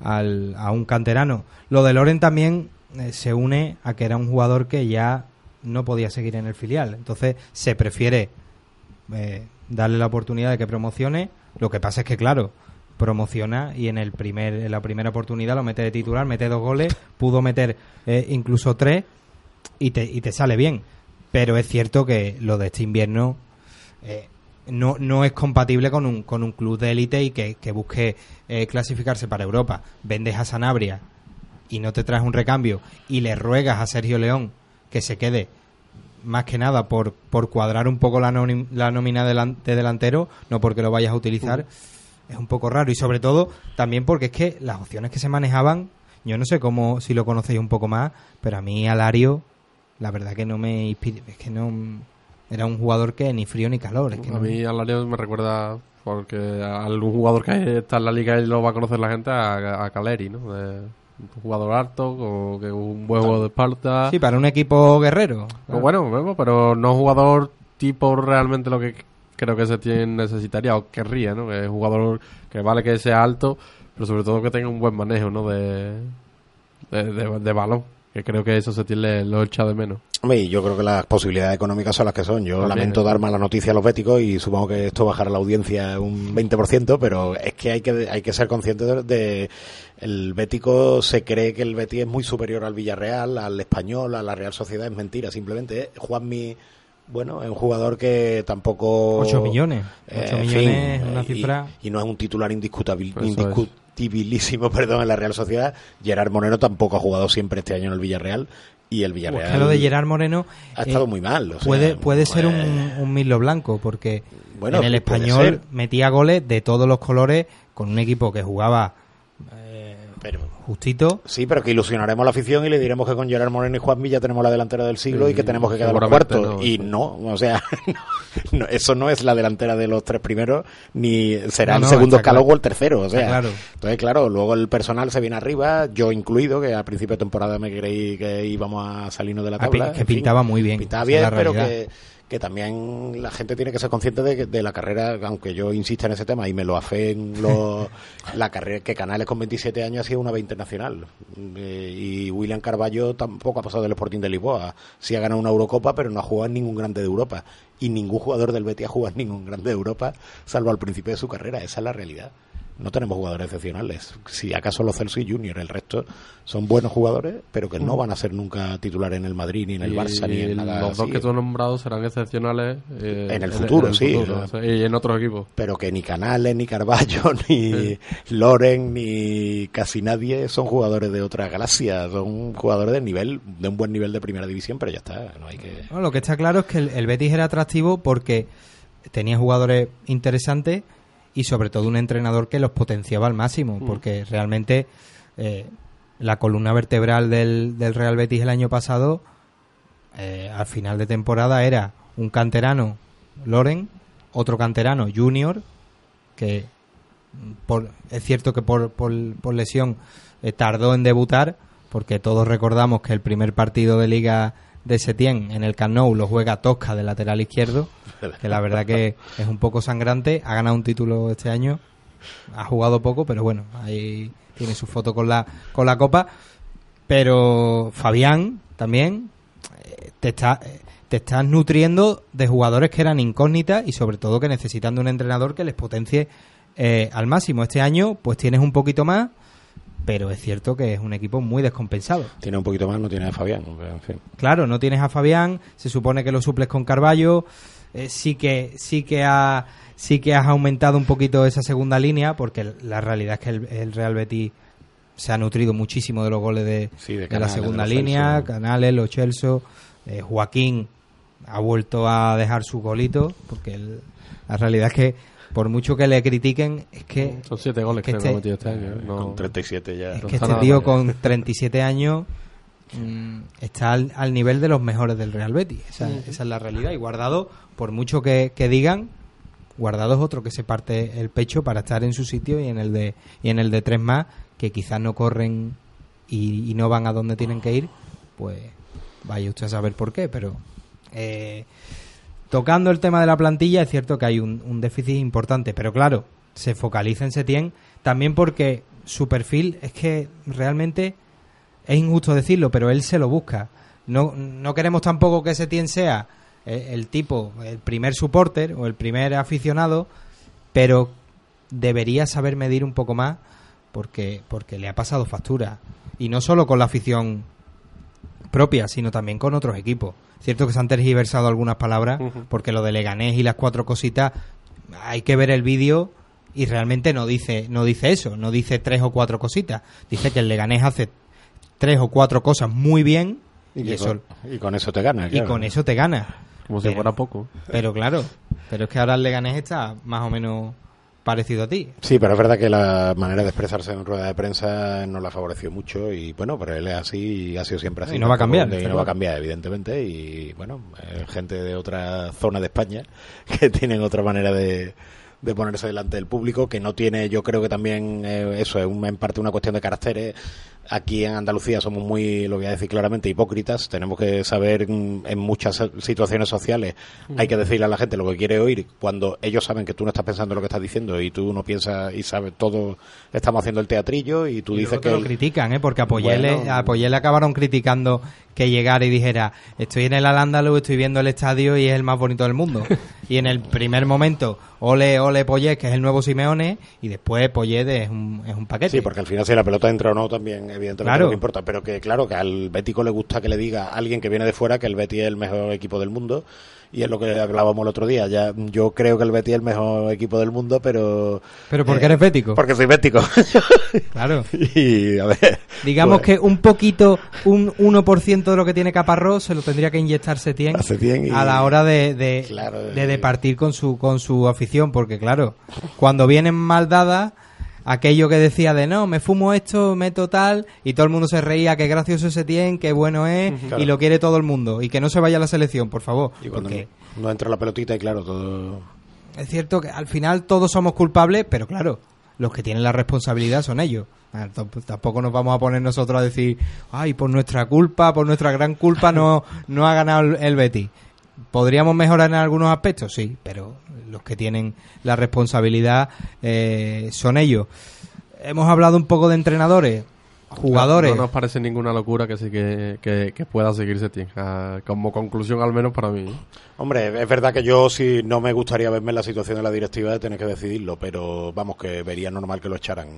a- al- a un canterano. Lo de Loren también eh, se une a que era un jugador que ya no podía seguir en el filial. Entonces se prefiere eh, darle la oportunidad de que promocione. Lo que pasa es que, claro, promociona y en el primer en la primera oportunidad lo mete de titular, mete dos goles, pudo meter eh, incluso tres y te, y te sale bien. Pero es cierto que lo de este invierno eh, no, no es compatible con un, con un club de élite y que, que busque eh, clasificarse para Europa. Vendes a Sanabria y no te traes un recambio y le ruegas a Sergio León que se quede más que nada por, por cuadrar un poco la, la nómina delan- de delantero, no porque lo vayas a utilizar, es un poco raro. Y sobre todo también porque es que las opciones que se manejaban, yo no sé cómo, si lo conocéis un poco más, pero a mí Alario, la verdad que no me inspira, es que no... Era un jugador que ni frío ni calor. Es que A no- mí Alario me recuerda, porque algún jugador que está en la liga y lo va a conocer la gente, a, a Caleri, ¿no? De- un jugador alto, con que un buen juego de espalda. Sí, para un equipo guerrero. Bueno, pero no jugador tipo realmente lo que creo que se tiene necesitaría o querría, ¿no? Que es un jugador que vale que sea alto, pero sobre todo que tenga un buen manejo, ¿no? De, de, de- de balón. Que creo que eso se tiene, lo echa de menos. Hombre, yo creo que las posibilidades económicas son las que son. Yo También, lamento dar mala noticia a los béticos y supongo que esto bajará la audiencia un 20%, pero es que hay que, hay que ser conscientes de, de- el bético se cree que el Betis es muy superior al Villarreal, al Español, a la Real Sociedad, es mentira, simplemente ¿eh? Juanmi bueno, es un jugador que tampoco... Ocho millones. Eh, Ocho en millones, fin, una eh, y- cifra- Y, no es un titular indiscutabil- Eso es. indiscutibilísimo perdón, en la Real Sociedad. Gerard Moreno tampoco ha jugado siempre este año en el Villarreal. Y el Villarreal... Es que lo de Gerard Moreno ha estado eh, muy mal. o sea, puede puede ser un, eh, un milo blanco porque Bueno, en el español metía goles de todos los colores con un equipo que jugaba justito. Sí, pero que ilusionaremos a la afición y le diremos que con Gerard Moreno y Juan Villa tenemos la delantera del siglo Sí, y que tenemos que quedar los cuartos. no, y no, o sea, no, no, eso no es la delantera de los tres primeros, ni será el segundo escalón claro. o el tercero. O sea, claro. entonces, claro, luego el personal se viene arriba, yo incluido, que a principio de temporada me creí que íbamos a salirnos de la Ah, tabla. que fin. pintaba muy bien, Pintaba bien, pero realidad. que que también la gente tiene que ser consciente de, de la carrera, aunque yo insista en ese tema y me lo afeen los, la carrera que Canales con 27 años ha sido una B internacional. Eh, y William Carballo tampoco ha pasado del Sporting de Lisboa. Sí ha ganado una Eurocopa, pero no ha jugado en ningún grande de Europa. Y ningún jugador del Betis ha jugado en ningún grande de Europa, salvo al principio de su carrera. Esa es la realidad. No tenemos jugadores excepcionales. Si acaso los Celso y Junior, el resto son buenos jugadores, pero que no van a ser nunca titulares en el Madrid, ni en el Y Barça, ni en nada los dos así. que tú has nombrado serán excepcionales eh, En el futuro, sí. futuro, o sea, y en otros equipos. pero que ni Canales, ni Carballo, ni Loren, ni casi nadie son jugadores de otra galaxia, son jugadores de nivel, de un buen nivel de primera división, pero ya está, no hay que... Lo que está claro es que el, el Betis era atractivo porque tenía jugadores interesantes y sobre todo un entrenador que los potenciaba al máximo, porque realmente eh, la columna vertebral del, del Real Betis el año pasado, eh, al final de temporada era un canterano, Loren, otro canterano, Junior, que mm, por, es cierto que por, por, por lesión eh, tardó en debutar, porque todos recordamos que el primer partido de liga de Setién en el Camp Nou lo juega Tosca de lateral izquierdo, que la verdad que es un poco sangrante, ha ganado un título este año, ha jugado poco, pero bueno, ahí tiene su foto con la con la copa, pero Fabián también eh, te está eh, te estás nutriendo de jugadores que eran incógnitas y sobre todo que necesitan de un entrenador que les potencie eh, al máximo. Este año pues tienes un poquito más, pero es cierto que es un equipo muy descompensado. Tiene un poquito más, no tiene a Fabián. en fin. Claro, no tienes a Fabián, se supone que lo suples con Carballo, eh, sí que sí que ha sí que has aumentado un poquito esa segunda línea porque la realidad es que el, el Real Betis se ha nutrido muchísimo de los goles de, Sí, de de la segunda de línea, Celso. Canales, Los Chelsea, eh, Joaquín ha vuelto a dejar su golito porque el- la realidad es que por mucho que le critiquen es que Son siete goles que este- metido este año. ¿eh? No- Con 37 ya. es No que este tío mal. con 37 años mm, está al, al nivel de los mejores del Real Betis. Esa, esa es la realidad. Y Guardado, por mucho que, que digan, Guardado es otro que se parte el pecho para estar en su sitio y en el de y en el de tres más que quizás no corren y, y no van a donde tienen que ir. Pues vaya usted a saber por qué, pero eh, tocando el tema de la plantilla, es cierto que hay un, déficit importante, pero claro, se focaliza en Setién también porque su perfil es que realmente es injusto decirlo, pero él se lo busca. No, no queremos tampoco que Setién sea eh, el tipo, el primer supporter o el primer aficionado, pero debería saber medir un poco más porque, porque le ha pasado factura. Y no solo con la afición propia, sino también con otros equipos. Cierto que se han tergiversado algunas palabras, porque lo de Leganés y las cuatro cositas, hay que ver el vídeo y realmente no dice, no dice eso, no dice tres o cuatro cositas. Dice que el Leganés hace tres o cuatro cosas muy bien y, eso con, y con eso te gana. y claro. con eso te gana. Como si fuera poco. Pero claro, pero es que ahora el Leganés está más o menos parecido a ti. Sí, pero es verdad que la manera de expresarse en rueda de prensa no la favoreció mucho y bueno, pero él es así y ha sido siempre así. Y no va a cambiar, Y no va a cambiar, evidentemente. Y bueno, eh, gente de otra zona de España que tienen otra manera de, de ponerse delante del público, que no tiene, yo creo que también eh, eso es en parte una cuestión de caracteres. Aquí en Andalucía somos muy, lo voy a decir claramente, hipócritas. Tenemos que saber mm, en muchas situaciones sociales, hay que decirle a la gente lo que quiere oír cuando ellos saben que tú no estás pensando lo que estás diciendo y tú no piensas y sabes todo, estamos haciendo el teatrillo y tú Y dices que... lo critican, ¿eh? Porque a Poyele, Bueno. a Poyele acabaron criticando que llegara y dijera, estoy en el Alándalo, estoy viendo el estadio y es el más bonito del mundo. y en el primer momento, ole, ole Poyet, que es el nuevo Simeone, y después Poyet es un, es un paquete. Sí, porque al final si la pelota entra o no también evidentemente Claro. importa, pero que claro que al Bético le gusta que le diga a alguien que viene de fuera que el Betis es el mejor equipo del mundo y es lo que hablábamos el otro día, ya yo creo que el Betis es el mejor equipo del mundo, pero Pero ¿por qué eh, eres bético? Porque soy bético. Claro. y a ver, Digamos pues, que un poquito, un 1% de lo que tiene Caparrós se lo tendría que inyectar Setién A Setién y- a la hora de, de, Claro, de de- departir con su, con su afición, porque claro, cuando vienen mal dadas, aquello que decía de no, me fumo esto, meto tal, y todo el mundo se reía, qué gracioso Setién, qué bueno es, y lo quiere todo el mundo, y que no se vaya a la selección, por favor. y cuando porque no, entra la pelotita y claro, todo es cierto que al final todos somos culpables, pero claro, los que tienen la responsabilidad son ellos. Ah, tamp- Tampoco nos vamos a poner nosotros a decir, ay, por nuestra culpa, por nuestra gran culpa no, no ha ganado el, el Betis. ¿Podríamos mejorar en algunos aspectos? Sí, pero los que tienen la responsabilidad eh, son ellos. Hemos hablado un poco de entrenadores, jugadores. No, nos parece ninguna locura que sí que, que, que pueda seguir Setién. Ah, como conclusión, al menos para mí. Hombre, es verdad que yo sí no me gustaría verme en la situación de la directiva de tener que decidirlo, pero vamos, que vería normal que lo echaran,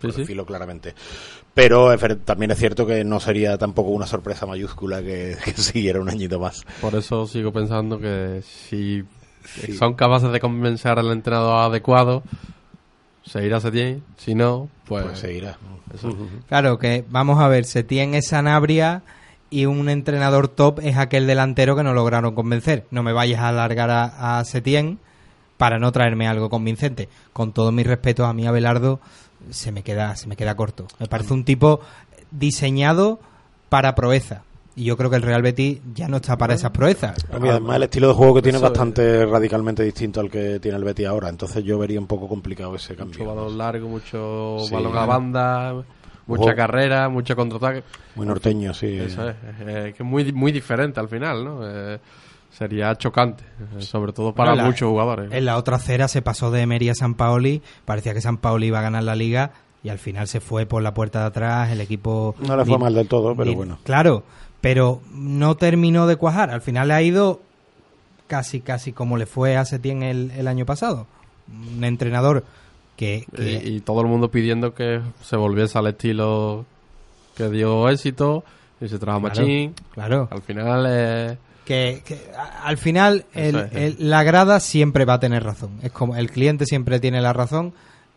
por Sí, sí. decirlo claramente. Pero es también es cierto que no sería tampoco una sorpresa mayúscula que, que siguiera un añito más. Por eso sigo pensando que si Sí. son capaces de convencer al entrenador adecuado, se irá Setién. Si no, pues, Pues seguirá. Eso. Claro, que vamos a ver, Setién es Sanabria y un entrenador top es aquel delantero que no lograron convencer. No me vayas a alargar a, a Setién para no traerme algo convincente. Con todo mi respeto a mí Abelardo se me queda se me queda corto. Me parece un tipo diseñado para proeza. Y yo creo que el Real Betis ya no está para esas proezas. Además, el estilo de juego que tiene es bastante radicalmente distinto al que tiene el Betis ahora. Entonces yo vería un poco complicado ese cambio. Mucho balón largo, mucho Sí. balón a banda, mucha Juego- carrera, mucho contraataque. Muy norteño, sí. Eso es, eh, que es muy, muy diferente al final, ¿no? Eh, sería chocante, eh, sobre todo para Bueno, la- muchos jugadores. En la otra acera se pasó de Emery a San Paoli, parecía que San Paoli iba a ganar la liga y al final se fue por la puerta de atrás, el equipo... No le fue ni- mal del todo, pero ni- bueno. Claro, pero no terminó de cuajar, al final le ha ido casi, casi como le fue a Setién el, el año pasado. Un entrenador que... que- Y, y todo el mundo pidiendo que se volviese al estilo que dio éxito y se trajo Claro, Machín. claro. Al final, eh, que, que al final el- la grada siempre va a tener razón. Es como el cliente siempre tiene la razón.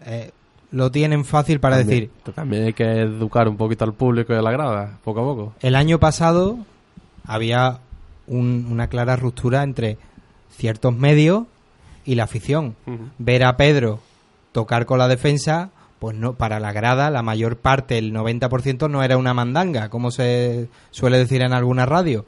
eh, lo tienen fácil para también- decir, También hay que educar un poquito al público y a la grada, poco a poco. el año pasado había un- una clara ruptura entre ciertos medios y la afición. Ver a Pedro tocar con la defensa, pues no, para la grada la mayor parte, el 90% no era una mandanga, como se suele decir en alguna radio.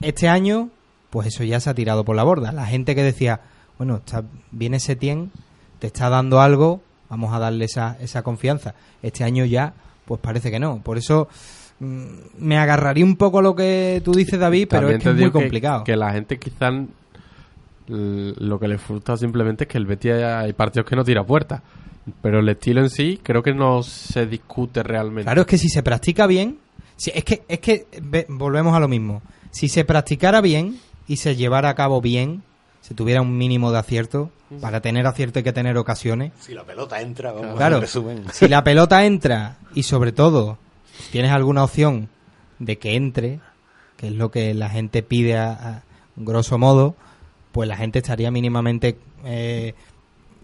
Este año, pues eso ya se ha tirado por la borda. La gente que decía, bueno, está, viene Setien, te está dando algo, vamos a darle esa, esa confianza. Este año ya, pues parece que no. Por eso mm, me agarraría un poco lo que tú dices, David, pero También es que es muy que- complicado. Que, la gente quizás lo que le frustra simplemente es que el Betis hay partidos que no tira puerta. Pero el estilo en sí creo que no se discute realmente. Claro, es que si se practica bien, si, es que es que ve- volvemos a lo mismo. Si se practicara bien y se llevara a cabo bien, se tuviera un mínimo de acierto, para tener acierto hay que tener ocasiones. Si la pelota entra, vamos Claro, resumen. si la pelota entra y sobre todo tienes alguna opción de que entre, que es lo que la gente pide a, a grosso modo, pues la gente estaría mínimamente eh,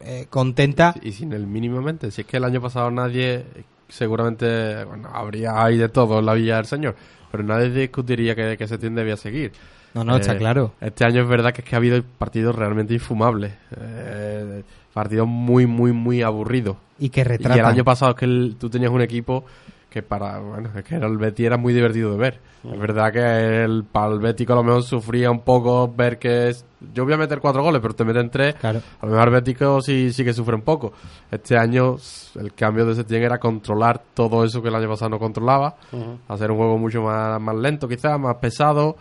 eh, contenta. Y sin el mínimamente. Si es que el año pasado nadie, seguramente, bueno, habría ahí de todo en la Villa del Señor, pero nadie discutiría que, que Setién debía seguir. No, no, está claro. Este año es verdad que es que ha habido partidos realmente infumables. eh, partidos muy, muy, muy aburridos. Y que Y el retratan. año pasado es que el- tú tenías un equipo que para, bueno, es que era el Betis era muy divertido de ver. Es verdad que el, para el Betis a lo mejor sufría un poco ver que es, yo voy a meter cuatro goles, pero te meten tres. A lo mejor el Betis sí, sí que sufre un poco. Este año el cambio de Setién era controlar todo eso que el año pasado no controlaba. Hacer un juego mucho más, más lento quizás, más pesado.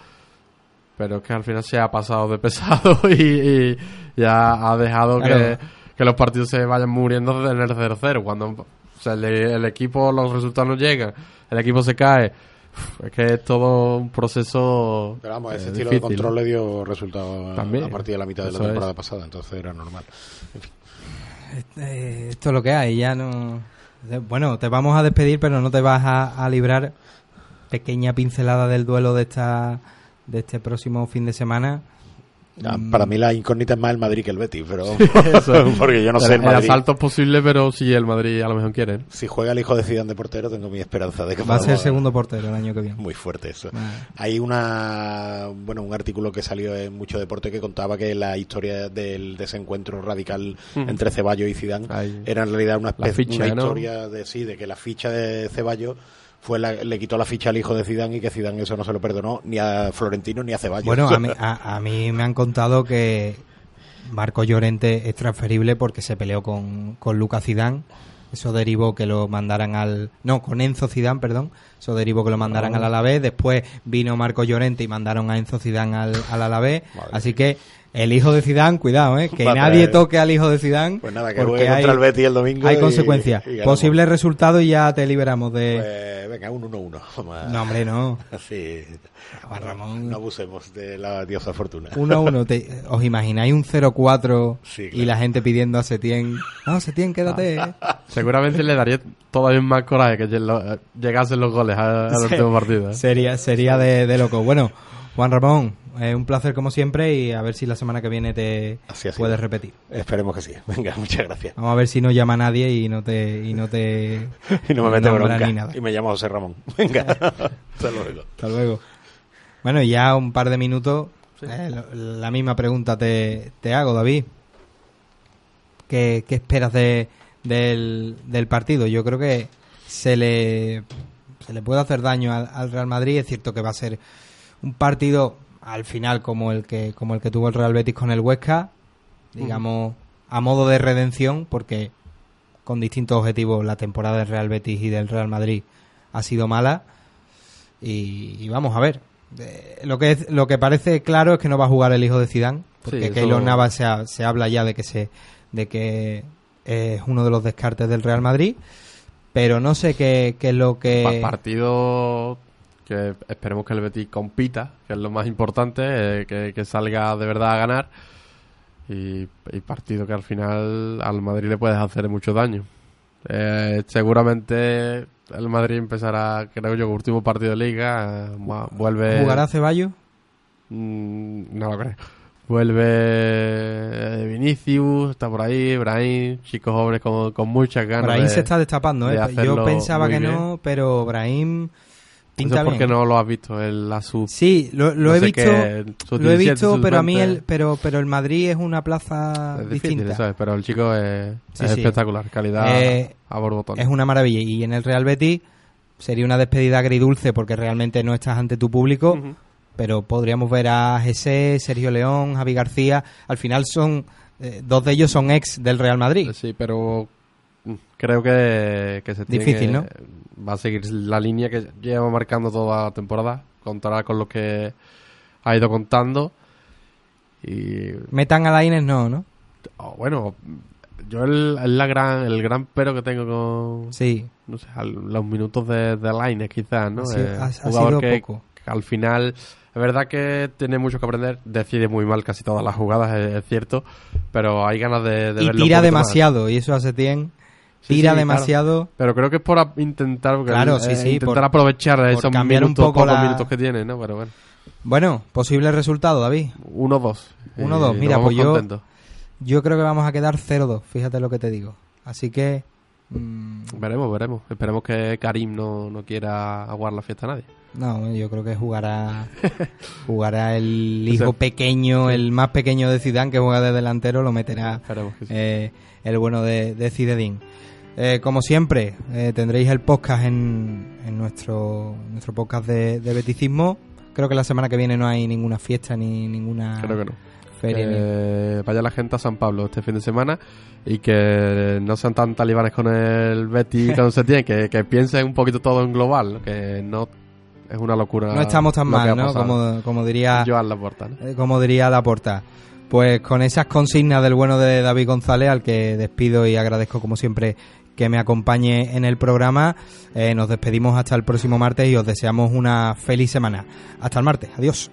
Pero es que al final se ha pasado de pesado y, y ya ha dejado Claro. que, que los partidos se vayan muriendo en el 0-0. Cuando o sea, el, el equipo, los resultados no llegan, el equipo se cae. Es que es todo un proceso. Pero vamos, ese eh, estilo difícil, de control le dio resultado a- También. a partir de la mitad de la es. temporada pasada, entonces era normal. En fin. Eh, esto es lo que hay, ya no... Bueno, te vamos a despedir, pero no te vas a, a librar. Pequeña pincelada del duelo de esta de este próximo fin de semana. Ah, Para mí la incógnita es más el Madrid que el Betis, pero porque yo no sé el, el Madrid. asalto es posible, pero si el Madrid a lo mejor quiere. Si juega el hijo de Zidane de portero, tengo mi esperanza de que Va a ser segundo portero el año que viene. Muy fuerte eso. Hay una bueno un artículo que salió en mucho deporte que contaba que la historia del desencuentro radical Mm. entre Ceballos y Zidane era en realidad una, especie- ficha, una ¿no? historia de sí de que la ficha de Ceballos fue la- le quitó la ficha al hijo de Zidane y que Zidane eso no se lo perdonó ni a Florentino ni a Ceballos. Bueno, a mí, a, a mí me han contado que Marco Llorente es transferible porque se peleó con, con Lucas Zidane. Eso derivó que lo mandaran al... No, con Enzo Zidane, perdón. Eso derivó que lo mandaran Ah. al Alavés. Después vino Marco Llorente y mandaron a Enzo Zidane al, al Alavés. Así que el hijo de Zidane, cuidado, ¿eh? Que Va nadie toque al hijo de Zidane. Pues nada, que porque juegue contra el Betis el domingo Hay y- consecuencias. y. Posible resultado y ya te liberamos de... Pues, venga, un 1-1. Vamos a- No, hombre, no. Sí. Juan Ramón. No abusemos de la diosa fortuna. Uno a uno, te- ¿os imagináis un 0-4 Sí, y la gente pidiendo a Setién? No, Setién, quédate. ¿eh?". Seguramente le daría todavía más coraje que lle- llegasen los goles a- al Se- último partido. ¿eh? Sería, sería de, de loco. Bueno, Juan Ramón, eh, un placer como siempre y a ver si la semana que viene te Así puedes repetir. Esperemos que sí. Venga, muchas gracias. Vamos a ver si no llama nadie y no te y no te Y no me mete bronca. ni nada. Y me llamo José Ramón. Venga, hasta luego. Hasta luego. Bueno, ya un par de minutos. eh, la misma pregunta te, te hago, David. ¿Qué, qué esperas de, del, del partido? Yo creo que se le se le puede hacer daño al, al Real Madrid. Es cierto que va a ser un partido al final como el que como el que tuvo el Real Betis con el Huesca, digamos a modo de redención, porque con distintos objetivos la temporada del Real Betis y del Real Madrid ha sido mala. Y, y vamos a ver. Eh, lo que es, lo que parece claro es que no va a jugar el hijo de Zidane, porque Sí, eso- Keylor Navas se, ha- se habla ya de que se de que es uno de los descartes del Real Madrid, pero no sé qué, qué es lo que Pa- partido que esperemos que el Betis compita, que es lo más importante, eh, que, que salga de verdad a ganar. Y, y partido que al final al Madrid le puedes hacer mucho daño. Eh, seguramente el Madrid empezará, creo yo, último partido de liga. eh, vuelve. jugará Ceballos. Mm, no lo creo. Vuelve eh, Vinicius, está por ahí, Brahim, chicos jóvenes con, con muchas ganas. Brahim de- se está destapando, de. Yo pensaba que bien. no, pero Brahim pinta bien. porque no lo has visto en la sub. Sí, lo, lo no he visto, qué, lo he 17, visto, pero a mí 20. el, pero, pero el Madrid es una plaza Es difícil, distinta. ¿sabes? Pero el chico es, Sí, es sí. espectacular, calidad Eh, a borbotón. Es una maravilla. Y en el Real Betis sería una despedida agridulce porque realmente no estás ante tu público. Pero podríamos ver a Jesse, Sergio León, Javi García. Al final son. eh, dos de ellos son ex del Real Madrid. Sí, pero mm, creo que, que se tiene Difícil, que- ¿no? Va a seguir la línea que lleva marcando toda la temporada. Contará con lo que ha ido contando. Y Metan a Lainez, no, ¿no? oh, bueno, yo el, el la gran, el gran pero que tengo con. Sí. No sé, al- los minutos de, de Lainez, quizás, ¿no? Ha Eh, ha- ha jugador sido que, poco. que al final. Es verdad que tiene mucho que aprender, decide muy mal casi todas las jugadas, es, es cierto, pero hay ganas de, de Y verlo tira más. demasiado. Y eso hace Setien Sí, tira sí, demasiado. Pero creo que es por intentar, Claro, sí, eh, sí, intentar por- aprovechar por esos cambiar un minutos, poco pocos la- minutos que tiene, ¿no? Pero bueno, Bueno, posible resultado, David. 1-2. 1-2. Y Mira, pues yo, contentos. yo creo que vamos a quedar 0-2. Fíjate lo que te digo. Así que. mm, Veremos, veremos. Esperemos que Karim no, no quiera aguar la fiesta a nadie. No, yo creo que jugará jugará el hijo pequeño, sí. el más pequeño de Zidane que juega de delantero, lo meterá sí. eh, el bueno de, de. Eh, como siempre, eh, tendréis el podcast en, en nuestro nuestro podcast de, de beticismo. Creo que la semana que viene no hay ninguna fiesta ni ninguna Creo que no. feria. ni- Que vaya la gente a San Pablo este fin de semana y que no sean tan talibanes con el Betty y con Setién, que, que piensen un poquito todo en global, ¿no? que no es una locura. No estamos tan que mal, ¿no? Como, como diría Joan Laporta, ¿no? eh, como diría Laporta. Pues con esas consignas del bueno de David González, al que despido y agradezco como siempre que me acompañe en el programa, eh, nos despedimos hasta el próximo martes y os deseamos una feliz semana. Hasta el martes, adiós.